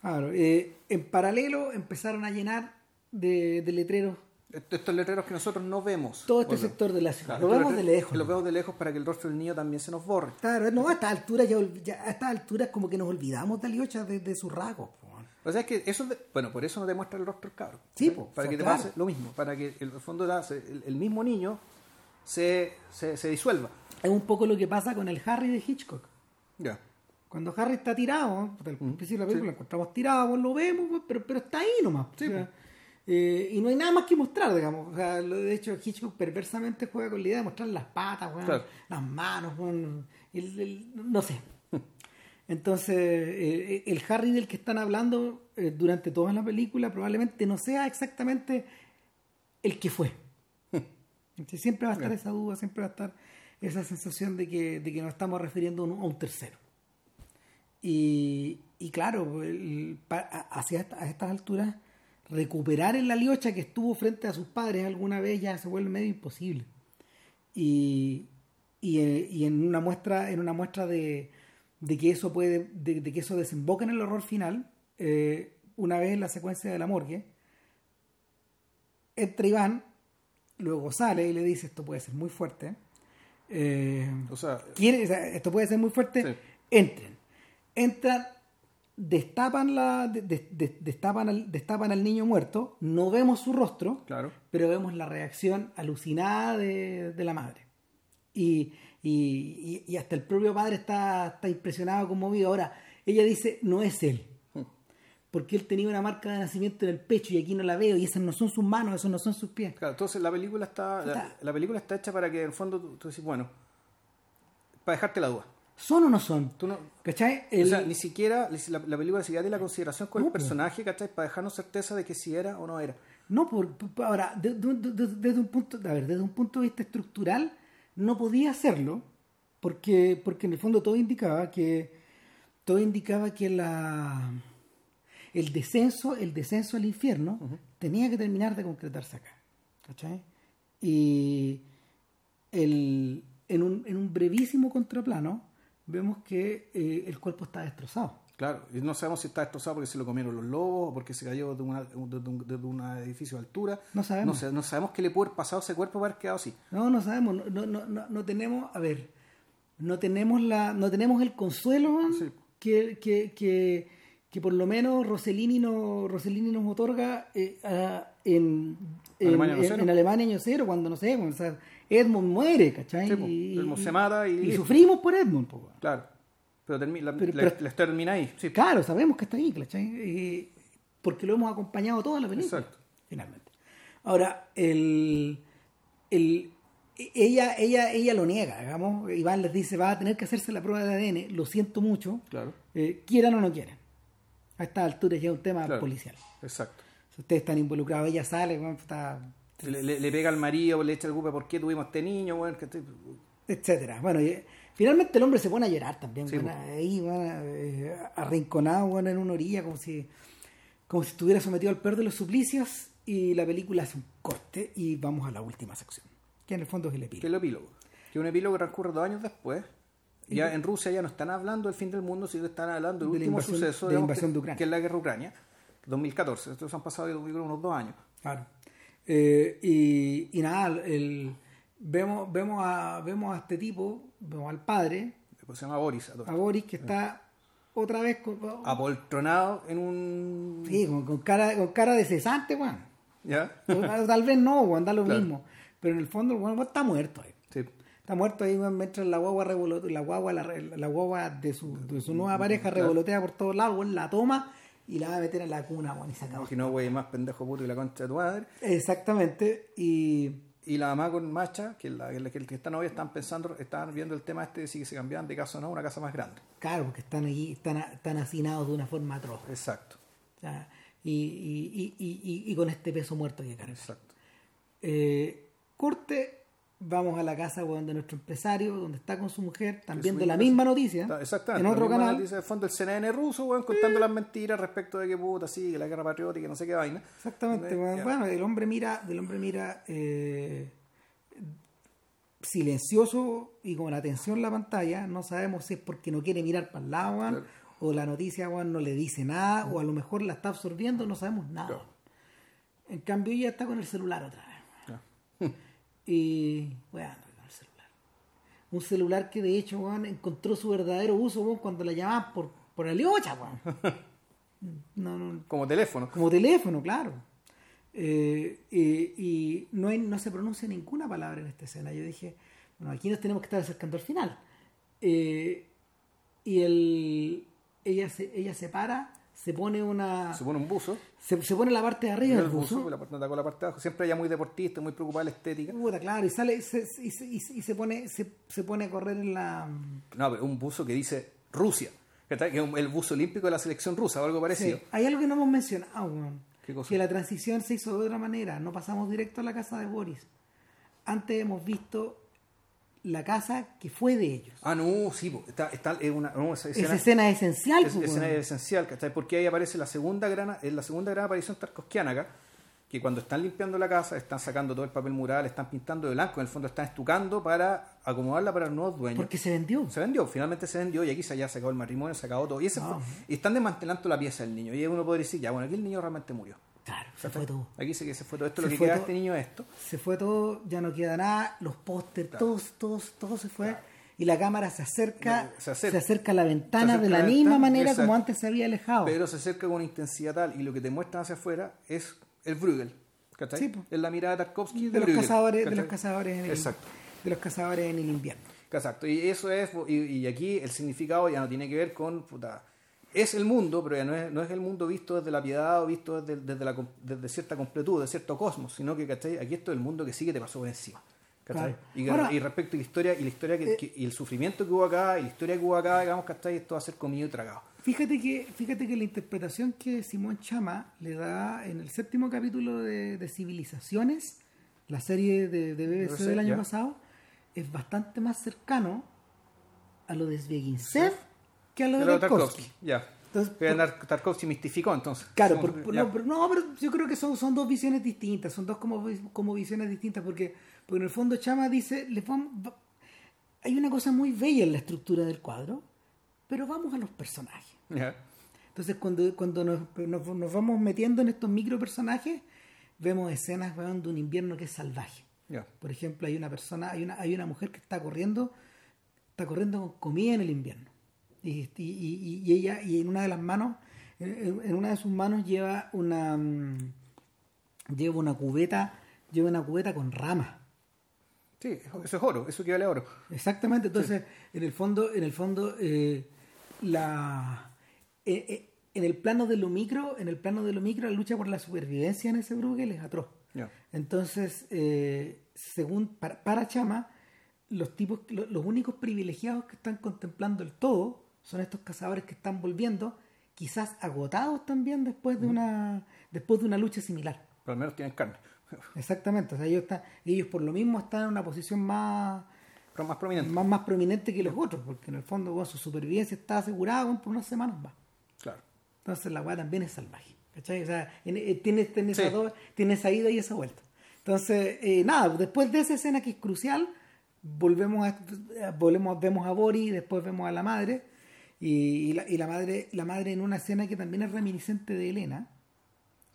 Claro, eh, en paralelo empezaron a llenar de, de letreros Est- Estos letreros que nosotros no vemos. todo este sector de la ciudad. claro, lo vemos de lejos. Lo ¿no? vemos de lejos para que el rostro del niño también se nos borre. Claro, no, a estas alturas ya, a estas alturas como que nos olvidamos de Aliocha de, de sus rasgos. O sea, es que eso, de- bueno, por eso no te muestra el rostro del cabro. Sí, po, para o que te claro. pase lo mismo, para que el fondo el, el mismo niño se, se, se disuelva. Es un poco lo que pasa con el Harry de Hitchcock. Ya. Cuando Harry está tirado, al principio de la película lo encontramos tirado, pues, lo vemos, pero, pero está ahí nomás. Sí, o sea, eh, y no hay nada más que mostrar, digamos. O sea, de hecho, Hitchcock perversamente juega con la idea de mostrar las patas, Claro. las manos, weón, el- el- no sé. Entonces, eh, el Harry del que están hablando eh, durante toda la película probablemente no sea exactamente el que fue. Entonces, siempre va a estar esa duda, siempre va a estar esa sensación de que, de que nos estamos refiriendo a un tercero. Y, y claro, el- hacia esta- a estas alturas, recuperar en la liocha que estuvo frente a sus padres alguna vez ya se vuelve medio imposible. Y, y, eh, y en una muestra, en una muestra de, de que eso puede, de, de que eso desemboca en el horror final, eh, una vez en la secuencia de la morgue, entra Iván, luego sale y le dice esto puede ser muy fuerte. Eh, O sea, quiere, o sea, esto puede ser muy fuerte, Sí. entren. Entran, destapan, la, de- de- de- destapan, al, destapan al niño muerto, no vemos su rostro, claro. pero vemos la reacción alucinada de, de la madre. Y, y- y- hasta el propio padre está, está impresionado, conmovido. Ahora, ella dice, no es él. Porque él tenía una marca de nacimiento en el pecho y aquí no la veo y esas no son sus manos, esos no son sus pies. Claro, entonces la película está la, película está hecha para que en el fondo tú, tú decís, bueno, para dejarte la duda. ¿Son o no son? Tú no, ¿Cachai? o sea, ni siquiera la, la película ni siquiera tiene la consideración con No, el pues. personaje, ¿cachai? Para dejarnos certeza de que si era o no era. No, por, por- ahora, de- de- de- desde, un punto, a ver, desde un punto de vista estructural, no podía hacerlo, porque, porque en el fondo todo indicaba que todo indicaba que la el descenso, el descenso al infierno tenía que terminar de concretarse acá. ¿Cachai? Y el, en, un, en un brevísimo contraplano vemos que eh, el cuerpo está destrozado. Claro, y no sabemos si está destrozado porque se lo comieron los lobos o porque se cayó de, una, de, un, de un edificio de altura. No sabemos. No, no sabemos qué le puede haber pasado a ese cuerpo para haber quedado así. No, no sabemos, no, no, no, no, tenemos, a ver, no tenemos la, no tenemos el consuelo. Sí. que, que, que, que por lo menos Rossellini, no, Rossellini nos otorga eh, ah, en, en, Alemania año en- cero. en Alemania año cero, cuando no sé, o sea, Edmund muere, ¿cachai? Sí, po, Edmund se mata y- sufrimos por Edmund, po. Claro. Pero, termi- la, Pero- la- pero- la historia termina ahí. Sí. Claro, sabemos que está ahí, ¿cachai? Porque lo hemos acompañado toda la película. Exacto. Finalmente. Ahora, el, el, ella, ella, ella lo niega, digamos. Iván les dice, va a tener que hacerse la prueba de ADN, lo siento mucho, Claro. eh, quieran o no quieran. A estas alturas ya es un tema Claro. policial. Exacto. Si ustedes están involucrados, ella sale, está, Le, le- le pega al marido, le echa el culpa por qué tuvimos este niño, bueno, que te- etcétera. Bueno, y, eh, finalmente el hombre se pone a llorar también, Sí, bueno, po. ahí, bueno, eh, arrinconado, bueno, en una orilla, como si, como si estuviera sometido al peor de los suplicios, y la película hace un corte y vamos a la última sección, que en el fondo es el que epílogo. es el epílogo. Que un epílogo que transcurre dos años después. Ya en Rusia ya no están hablando del fin del mundo, sino que están hablando del De último invasión- suceso de la invasión que, de Ucrania. que es la guerra de Ucrania, 2014. Estos han pasado unos dos años. Claro. Eh, y, y nada, el, vemos, vemos, a, vemos a este tipo, vemos al padre, Después se llama Boris. a Boris, que está otra vez con, Apoltronado en un... sí, con, con cara, con cara de cesante, weón. ¿Ya? Tal vez no, weón, da lo Claro. mismo. Pero en el fondo el weón está muerto ahí. Sí. Está muerto ahí weón, mientras la guagua revolotea, la guagua, la, la guagua de su, de su nueva pareja revolotea por todos lados, weón, la toma y la va a meter en la cuna, weón, y se acabó. No, güey, más pendejo puto y la concha de tu madre. Exactamente, y Y la mamá con Macha, que la, que la- que está novia, están pensando, estaban viendo el tema este de si se cambiaban de casa o no a una casa más grande. claro, porque están aquí, están, están hacinados de una forma atroz. Exacto, O sea, y, y, y, y, con este peso muerto que carga. exacto. Eh, corte, vamos a la casa weón, de nuestro empresario, donde está con su mujer, también de la misma noticia, Está- Exactamente. en otro la misma canal. noticia de fondo el CNN ruso, weón, contando las mentiras respecto de que puta, sí, que la guerra patriótica, no sé qué vaina. Exactamente. Bueno, el hombre mira, el hombre mira eh, silencioso y con atención la pantalla. No sabemos si es porque no quiere mirar para el lado, weón, Claro. o la noticia weón, no le dice nada, o a lo mejor la está absorbiendo, no sabemos nada. Claro. En cambio, ella está con el celular otra vez. Ya. Y weón, con el celular. Un celular que de hecho encontró su verdadero uso cuando la llamaban por, por Aliocha, weón. No, no, Como teléfono. como teléfono, claro. Eh, eh, y no, hay, no se pronuncia ninguna palabra en esta escena. Yo dije, bueno, aquí nos tenemos que estar acercando al final. Eh, y el, ella, se, ella se para, se pone una. Se pone un buzo. Se, se pone la parte de arriba del el buzo, buzo. la parte, con la parte de abajo. Siempre ella muy deportista, muy preocupada de la estética. Puta, claro, y sale y se, y se, y y se pone, se, se pone a correr en la. No, pero un buzo que dice Rusia. Que es el buzo olímpico de la selección rusa o algo parecido. Sí, hay algo que no hemos mencionado, weón. ¿Qué cosa? Que la transición se hizo de otra manera. No pasamos directo a la casa de Boris. Antes hemos visto la casa que fue de ellos. Ah, no, sí, está, está es una, no, esa escena, Esa escena es esencial. es- pues, escena esencial, ¿cachai? Porque ahí aparece la segunda gran, es la segunda gran aparición tarkovskiana acá, que cuando están limpiando la casa, están sacando todo el papel mural, están pintando de blanco, en el fondo están estucando para acomodarla para los nuevos dueños. Porque se vendió. Se vendió, finalmente se vendió y aquí se ya se acabó el matrimonio, se acabó todo. Y, ese Ah. fue- y están desmantelando la pieza del niño. Y uno podría decir, ya, bueno, aquí el niño realmente murió. Claro, se fue todo. Aquí se, que se fue todo esto, Se lo que queda de todo. este niño es esto. Se fue todo, ya no queda nada. Los pósters, Claro. todos, todos, todo se fue. Y la cámara se acerca, Se se acerca. acerca, a la ventana de la la misma ventana, manera exacto. como antes se había alejado. Pero se acerca con una intensidad tal y lo que te muestran hacia afuera es el Bruegel. ¿Cachai? Sí. Es la mirada de Tarkovsky de los Bruegel, cazadores, de los cazadores en el, Exacto. de los cazadores en el invierno. Exacto. Y eso es, y, y aquí el significado ya no tiene que ver con, puta, es el mundo, pero ya no es, no es el mundo visto desde la piedad o visto desde, desde, la, desde cierta completud, de cierto cosmos, sino que, ¿cachai? Aquí esto es el mundo que sí que te pasó por encima. ¿cachai? Claro. Y, que- Ahora- y respecto a la historia, y la historia que, Eh, que- y el sufrimiento que hubo acá, y la historia que hubo acá, digamos, ¿cachai? Esto va a ser comido y tragado. Fíjate que, fíjate que la interpretación que Simón Chama le da en el séptimo capítulo de, de Civilizaciones, la serie de, de BBC del año ya. pasado, es bastante más cercano a lo de Zbieginsev que a lo de Tarkovsky. Tarkovsky, ya. Entonces, Tarkovsky mistificó entonces. Claro, por- no, pero, no, pero yo creo que son, son dos visiones distintas, son dos como, como visiones distintas, porque, porque en el fondo Chama dice, les vamos- va- hay una cosa muy bella en la estructura del cuadro, pero vamos a los personajes. Entonces cuando, cuando nos, nos- nos vamos metiendo en estos micro personajes, vemos escenas weón, de un invierno que es salvaje. Por ejemplo, hay una persona, hay una, hay una mujer que está corriendo, está corriendo con comida en el invierno. Y, y- ella, y en una de las manos, en, una de sus manos lleva una mm, lleva una cubeta, lleva una cubeta con ramas. Sí, eso es oro, eso equivale a oro. Exactamente, entonces en el fondo, en el fondo, eh, la eh, eh, en el plano de lo micro, en el plano de lo micro, la lucha por la supervivencia en ese Bruegel es atroz. Entonces, según para, para Chama, los tipos, lo- los únicos privilegiados que están contemplando el todo son estos cazadores que están volviendo, quizás agotados también después de una después de una lucha similar. Pero al menos tienen carne. Exactamente, o sea, ellos están, ellos por lo mismo están en una posición más Pero más prominente. más, más prominente que los otros, porque en el fondo bueno, su supervivencia está asegurada bueno, por unas semanas más. Claro. Entonces la weá también es salvaje. ¿cachai? O sea, eh, tiene, tiene, esas Sí. dos- tiene esa ida y esa vuelta. Entonces, eh, nada, después de esa escena que es crucial, volvemos a, eh, volvemos, vemos a Bori, después vemos a la madre, y, y la, y la madre, la madre en una escena que también es reminiscente de Elena.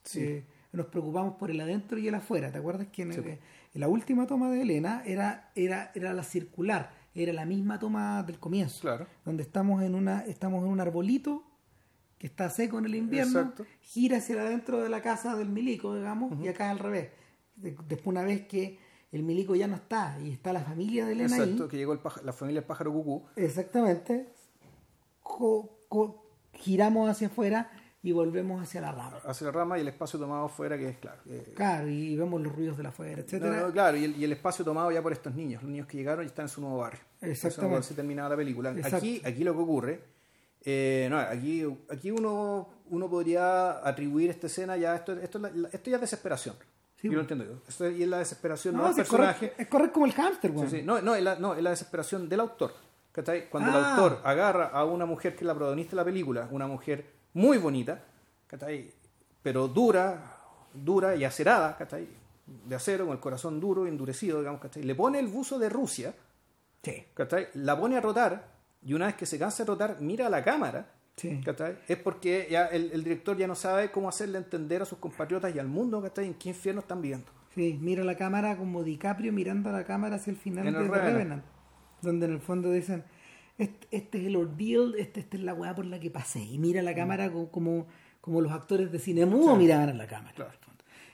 Sí. Eh, nos preocupamos por el adentro y el afuera. ¿Te acuerdas que en, Sí. el- en la última toma de Elena era, era, era la circular, era la misma toma del comienzo? Claro. donde estamos en una estamos en un arbolito que está seco en el invierno, Exacto. gira hacia adentro de la casa del milico, digamos, y acá al revés. De- después una vez que el milico ya no está y está la familia de Elena Exacto, ahí, que llegó el la familia del pájaro cucú. exactamente, giramos hacia afuera, y volvemos hacia la rama. Hacia la rama y el espacio tomado fuera, que es claro. eh, Claro, y vemos los ruidos de la afuera, etcétera. no, no, claro, y el, y el espacio tomado ya por estos niños, los niños que llegaron y están en su nuevo barrio. Exactamente. Eso se terminaba la película. Exacto. Aquí, aquí lo que ocurre, eh, no, aquí, aquí uno, uno podría atribuir esta escena ya, esto, esto, esto ya es desesperación. Sí, yo lo entiendo yo. Esto y es la desesperación, no, No, del es, correr, personaje. es correr como el hámster, Sí, weón. sí. No, no, es la, no, es la desesperación del autor. ¿Cachai? Cuando el Ah. autor agarra a una mujer que es la protagonista de la película, una mujer muy bonita, ¿cachai? pero dura, dura y acerada, ¿cachai? de acero, con el corazón duro, endurecido, digamos, ¿cachai? le pone el buzo de Rusia, Sí, ¿cachai? la pone a rotar y una vez que se cansa de rotar, mira a la cámara. sí. ¿cachai? Es porque ya el, el director ya no sabe cómo hacerle entender a sus compatriotas y al mundo ¿cachai? en qué infierno están viviendo. Sí, mira la cámara como DiCaprio mirando a la cámara hacia el final En de el. Revenant, donde en el fondo dicen, este, este es el ordeal, este, esta es la weá por la que pasé. Y mira la cámara co- como, como los actores de cine mudo miraban a la cámara. Claro.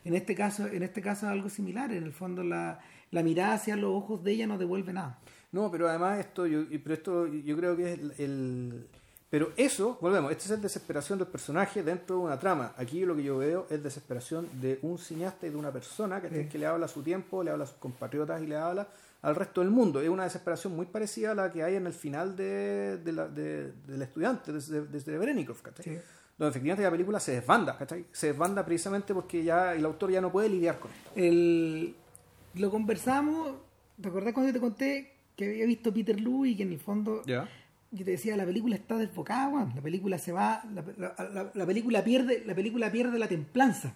en este caso, en este caso es algo similar. En el fondo la, la mirada hacia los ojos de ella no devuelve nada. No, pero además esto, yo, pero esto yo creo que es el, el- Pero eso, volvemos, esta es desesperación del personaje dentro de una trama. Aquí lo que yo veo es desesperación de un cineasta y de una persona que, Sí. que le habla a su tiempo, le habla a sus compatriotas y le habla al resto del mundo. Es una desesperación muy parecida a la que hay en el final de, de la- de- del estudiante, desde, desde Berenikov, ¿cachai? Sí. Donde efectivamente la película se desbanda, ¿cachai? Se desbanda precisamente porque ya el autor ya no puede lidiar con esto. El, lo conversamos, ¿te acordás cuando yo te conté que había visto Peter Lu y que en el fondo ¿Ya? yo te decía la película está desbocada weón. la película se va la, la- la- la película pierde la película pierde la templanza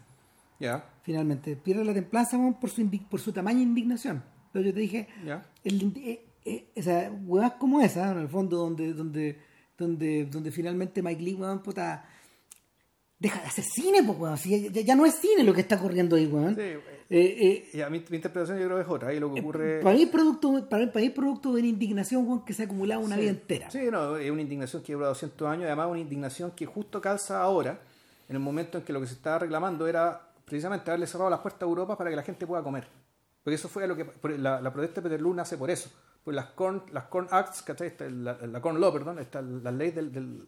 ¿Ya? finalmente pierde la templanza por su por su tamaño de indignación Entonces yo te dije ¿Ya? el, eh, eh, o sea, huevas como esa en el fondo donde donde donde donde finalmente Mike Lee weón, puta deja de hacer cine pues weón. Si ya, no es cine lo que está corriendo ahí weón. Sí, Eh, eh, Y a mi, mi interpretación yo creo que es otra. Ahí lo que ocurre... para mí producto para mí, para mí producto de una indignación weón, que se ha acumulado una Sí. vida entera Sí, no, es una indignación que lleva 200 años, además una indignación que justo calza ahora, en el momento en que lo que se estaba reclamando era precisamente haberle cerrado las puertas a Europa para que la gente pueda comer. Porque eso fue lo que la, la protesta de Peterloo nace por eso. Pues las Corn, las corn Acts, ¿cachai? La, la Corn Law, perdón, esta- las leyes del, del-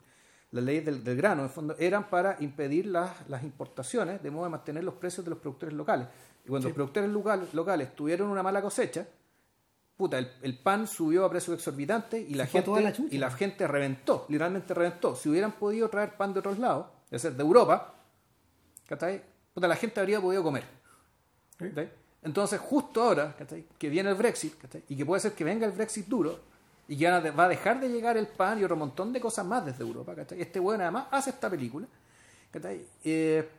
leyes del, del grano, en el fondo, eran para impedir las, las importaciones, de modo de mantener los precios de los productores locales. Y cuando los productores locales, locales tuvieron una mala cosecha, puta, el, el pan subió a precios exorbitantes y la, Se gente, la y la gente reventó, literalmente reventó. Si hubieran podido traer pan de otros lados, es decir, de Europa, ¿cachai? Puta, la gente habría podido comer. ¿cachai? Entonces, justo ahora, que viene el Brexit, y que puede ser que venga el Brexit duro, y que va a dejar de llegar el pan y otro montón de cosas más desde Europa. Este bueno además hace esta película. Eh,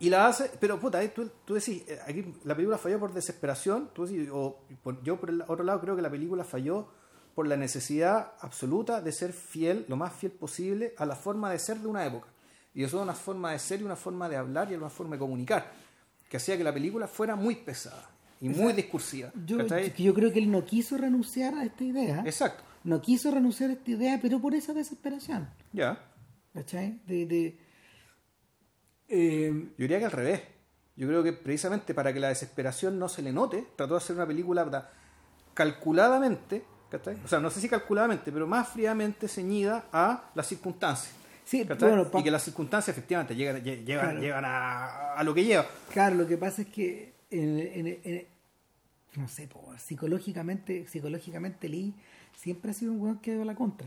y la hace, pero puta, eh, tú, tú decís, eh, aquí la película falló por desesperación, tú decís, o yo por el otro lado creo que la película falló por la necesidad absoluta de ser fiel, lo más fiel posible, a la forma de ser de una época. Y eso es una forma de ser y una forma de hablar y una forma de comunicar, que hacía que la película fuera muy pesada y muy discursiva. Yo, creo que él no quiso renunciar a esta idea. Exacto, No quiso renunciar a esta idea, pero por esa desesperación. ya. ¿Cachai? De, de, eh, Yo diría que al revés. Yo creo que precisamente para que la desesperación no se le note, trató de hacer una película da- calculadamente, ¿cachai? o sea, no sé si calculadamente, pero más fríamente ceñida a las circunstancias. Sí, y que las circunstancias efectivamente llegan, lle- llegan, Claro. llegan a, a lo que lleva. claro, lo que pasa es que en, en- en- no sé, po, psicológicamente, psicológicamente Lee siempre ha sido un weón que ha ido a la contra.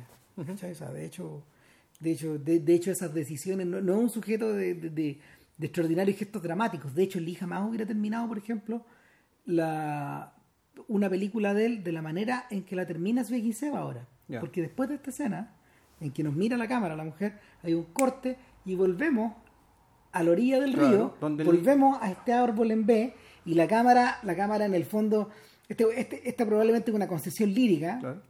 sea, de hecho, de hecho, de, de hecho esas decisiones no, no es un sujeto de, de- extraordinarios gestos dramáticos. De hecho, Lee jamás hubiera terminado, por ejemplo, la una película de él de la manera en que la termina Svegin Seba ahora. Porque después de esta escena, en que nos mira la cámara la mujer, hay un corte y volvemos a la orilla del Claro, río, donde el- volvemos a este árbol en B y la cámara, la cámara en el fondo, este, este- esta probablemente es una concesión lírica Claro.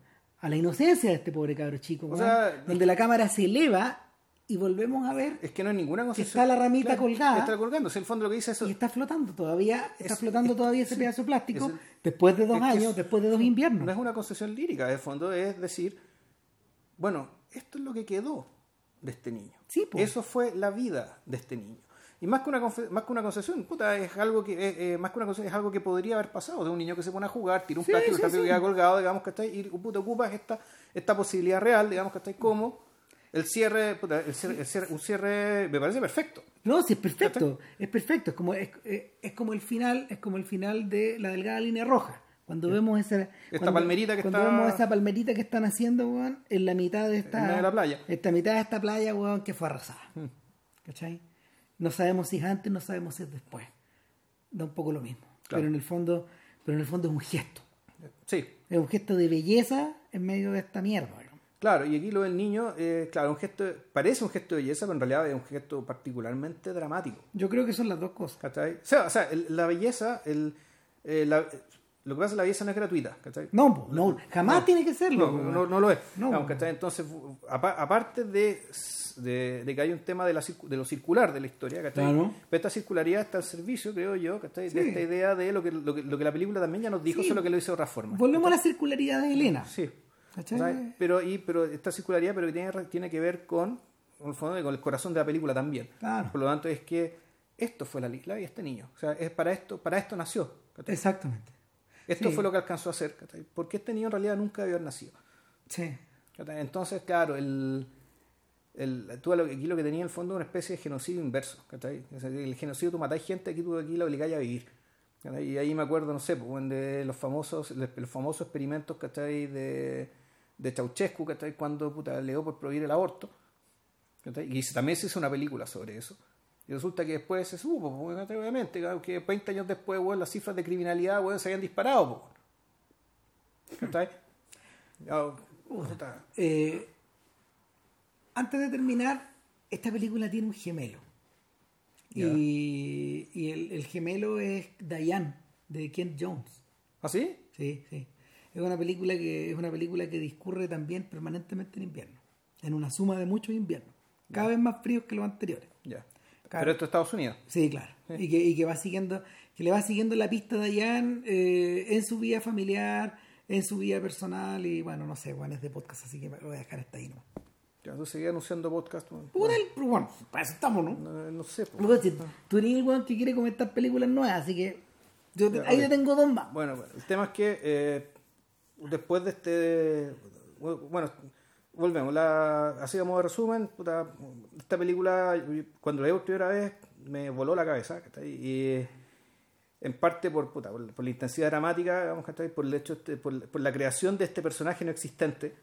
a la inocencia de este pobre cabro chico, O sea, donde la cámara se eleva y volvemos a ver Es que no hay ninguna cosa. está la ramita colgada. Está colgando. Es el fondo lo que dice eso. y está flotando todavía, está Es- flotando es- todavía ese pedazo de plástico el- después de dos años, es- después de dos inviernos. No es una concesión lírica, de fondo es decir, bueno, esto es lo que quedó de este niño. Sí. Eso fue la vida de este niño. Y más que una, más que una concesión, puta, es algo que eh, eh, más que una concesión, es algo que podría haber pasado de un niño que se pone a jugar, tira un Sí, plástico, sí, el plástico sí. queda colgado, digamos que está y puta, ocupas esta, esta posibilidad real, digamos que está como el cierre, puta, el cierre, el cierre- un cierre me parece perfecto. No, sí, es perfecto, es perfecto, es como, es- es como el final, es como el final de la delgada línea roja. Cuando vemos esa, cuando- palmerita que cuando está- vemos esa palmerita que están haciendo, weón, en la mitad de esta, En medio de la playa. Mm. esta mitad de esta playa, weón, que fue arrasada. ¿Cachai? No sabemos si es antes, no sabemos si es después. Da un poco lo mismo. Claro. Pero en el fondo, pero en el fondo es un gesto. Sí, Es un gesto de belleza en medio de esta mierda. weón. claro, y aquí lo del niño, eh, claro, un gesto, parece un gesto de belleza, pero en realidad es un gesto particularmente dramático. Yo creo que son las dos cosas. ¿Cachai? O sea, o sea, el- la belleza, el, eh, la- lo que pasa es que la belleza no es gratuita, ¿cachai? No, no, jamás No. tiene que serlo. No, no, no lo es. Entonces, apa- aparte de, de, de que hay un tema de, la, de lo circular de la historia, ¿cachai? Claro. Pero esta circularidad está al servicio, creo yo, ¿cachai? De esta idea de lo que, lo, que, lo que la película también ya nos dijo, Sí. solo que lo hizo de otra forma. Volvemos a la circularidad de Elena. Sí. ¿Cachai? Pero, y, pero esta circularidad pero que tiene, tiene que ver con, en el fondo, con el corazón de la película también. Claro. Por lo tanto, es que esto fue la, la vida de este niño. O sea, es para esto, para esto nació. Exactamente. Esto sí. fue lo que alcanzó a hacer. ¿cachai? Porque este niño en realidad nunca debió haber nacido. Sí. Entonces, claro, el, el, tú aquí lo que tenía en el fondo es una especie de genocidio inverso. el genocidio, tú matáis gente, aquí tú aquí la obligáis a vivir. Y ahí me acuerdo, no sé, pues, de los famosos, los famosos experimentos ¿cachai? de, de Ceausescu, ¿cachai? cuando puta, le dio por prohibir el aborto. ¿cachai? Y también se hizo una película sobre eso. Y resulta que después se supo, pues, obviamente, claro, que 20 años después, bueno, las cifras de criminalidad bueno, se habían disparado. puta. Eh, antes de terminar, esta película tiene un gemelo. Y, y el, el gemelo es Diane, de Kent Jones. ¿Ah, sí? Sí, sí. Es una película que es una película que discurre también permanentemente en invierno, en una suma de muchos inviernos, cada vez más fríos que los anteriores. Claro. Pero esto es Estados Unidos. Sí, claro. Y que, y que va siguiendo, que le va siguiendo la pista de Diane eh, en su vida familiar, en su vida personal y bueno, no sé, bueno, es de podcast, así que lo voy a dejar hasta ahí, ¿no? Ya, tú seguías anunciando podcast. Bueno, el- pero bueno, para eso estamos, ¿no? no, no sé. pues. Si tú eres el weón que quiere comentar películas nuevas, así que yo te- Ya, ahí le tengo dos más. Bueno, bueno, el tema es que eh, después de este. Bueno, volvemos. La, así como de resumen, puta, esta película, cuando la vi por primera vez, me voló la cabeza. ¿cachai? Y en parte por, puta, por, por la intensidad dramática, digamos, ¿cachai? por el hecho, este- por, por la creación de este personaje no existente.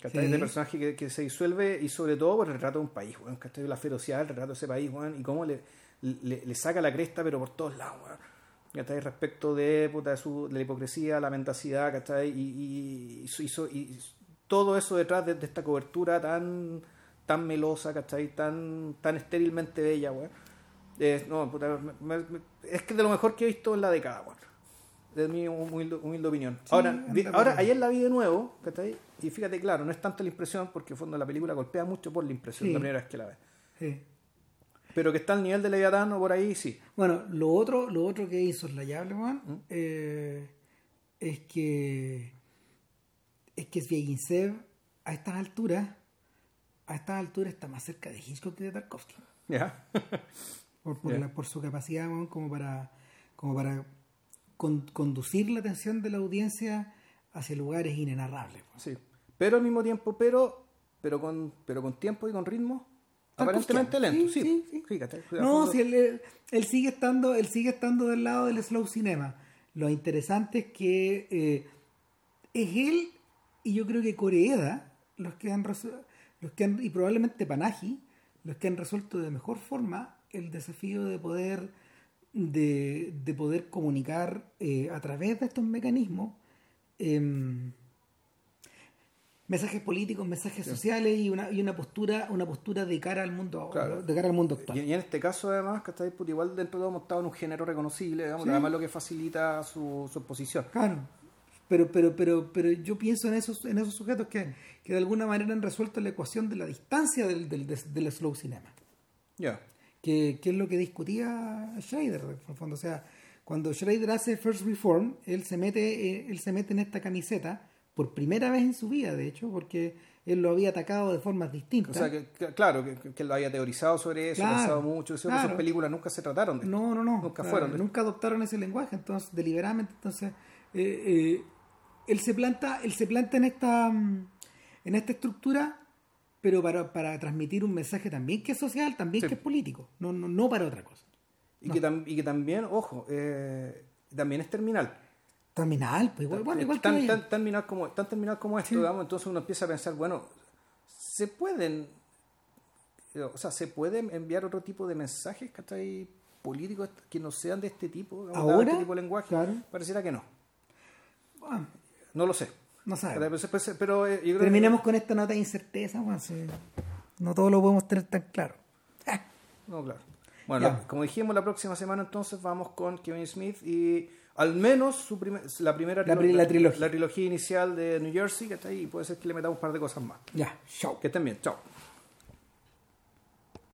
¿cachai? Sí. Este personaje que, que se disuelve y sobre todo por el retrato de un país, weón, ¿cachai? la ferocidad del retrato de ese país weón, y cómo le, le, le saca la cresta pero por todos lados. weón. ¿cachai? Respecto de, puta, de, su, de la hipocresía, la mendacidad, ¿cachai? Y, y, y y todo eso detrás de, de esta cobertura tan tan melosa, ¿cachai? Tan, tan estérilmente bella, weón. Es, no, puta, me- me- es que de lo mejor que he visto en la década, weón. De mi humilde, humilde opinión. ahora, vi- por ahora ahí. ayer la vi de nuevo, ¿cachai? Y fíjate, claro, no es tanto la impresión, porque en fondo la película golpea mucho por la impresión Sí. la primera vez que la ves. Sí. Pero que está al nivel de Leviatán o por ahí, sí. Bueno, lo otro, lo otro que hizo insoslayable, weón, eh, es que es que Zviagintsev a estas alturas, a estas alturas está más cerca de Hitchcock que de Tarkovsky. ¿Ya? Por, por, la- por su capacidad, weón, como para, como para con- conducir la atención de la audiencia hacia lugares inenarrables. weón. sí. Pero al mismo tiempo, pero pero con pero con tiempo y con ritmo aparentemente lento. Sí, Sí, sí. Fíjate. No, si él, él- él sigue estando, él sigue estando del lado del slow cinema. Lo interesante es que eh, es él y yo creo que Coreeda los que han los que han, y probablemente Panaji los que han resuelto de mejor forma el desafío de poder de, de poder comunicar eh, a través de estos mecanismos em, mensajes políticos, mensajes sociales y una, y una postura, una postura de cara al mundo, Claro. de cara al mundo actual. Y, y en este caso, además, que está igual dentro de todo hemos estado en un género reconocible, digamos, Sí. además lo que facilita su, su exposición. Claro. Pero, pero, pero, pero yo pienso en esos, en esos sujetos que, que de alguna manera han resuelto la ecuación de la distancia del, del, del slow cinema. Ya. Que, que es lo que discutía Schrader, en fondo. O sea, cuando Schrader hace First Reform, él se mete, eh, él se mete en esta camiseta por primera vez en su vida, de hecho, porque él lo había atacado de formas O distintas. sea, que, que- claro, que, que lo haya teorizado sobre eso, Claro, pensado mucho, eso, claro. esas películas nunca se trataron de esto. No, no, no. Nunca Claro, fueron de Nunca adoptaron ese lenguaje, entonces, deliberadamente. Entonces, eh, eh, él se planta, él se planta en esta, mm, en esta estructura pero para, para transmitir un mensaje también que es social, también Sí. que es político, no, no, no para otra cosa. Y, que, tam- y que también, ojo, eh, también es terminal. Terminal, pues igual, bueno, igual que tan, vaya. tan, terminal como, tan terminal como esto, digamos, entonces uno empieza a pensar, bueno, se pueden, eh, o sea, se pueden enviar otro tipo de mensajes, ¿cachai? políticos que no sean de este tipo, digamos, ¿Ahora? este tipo de lenguaje, Claro. pareciera que no. Ah, No lo sé. no Pero, sabemos. pero- pero, eh, yo creo que- Terminemos con esta nota de incerteza, si no todo lo podemos tener tan claro. Ah, No, claro. Bueno, Ya. como dijimos, la próxima semana entonces vamos con Kevin Smith y al menos su la primera La pri- la trilogía. la trilogía inicial de New Jersey, que está ahí, y puede ser que le metamos un par de cosas más. Ya, chao. Que estén bien, chao.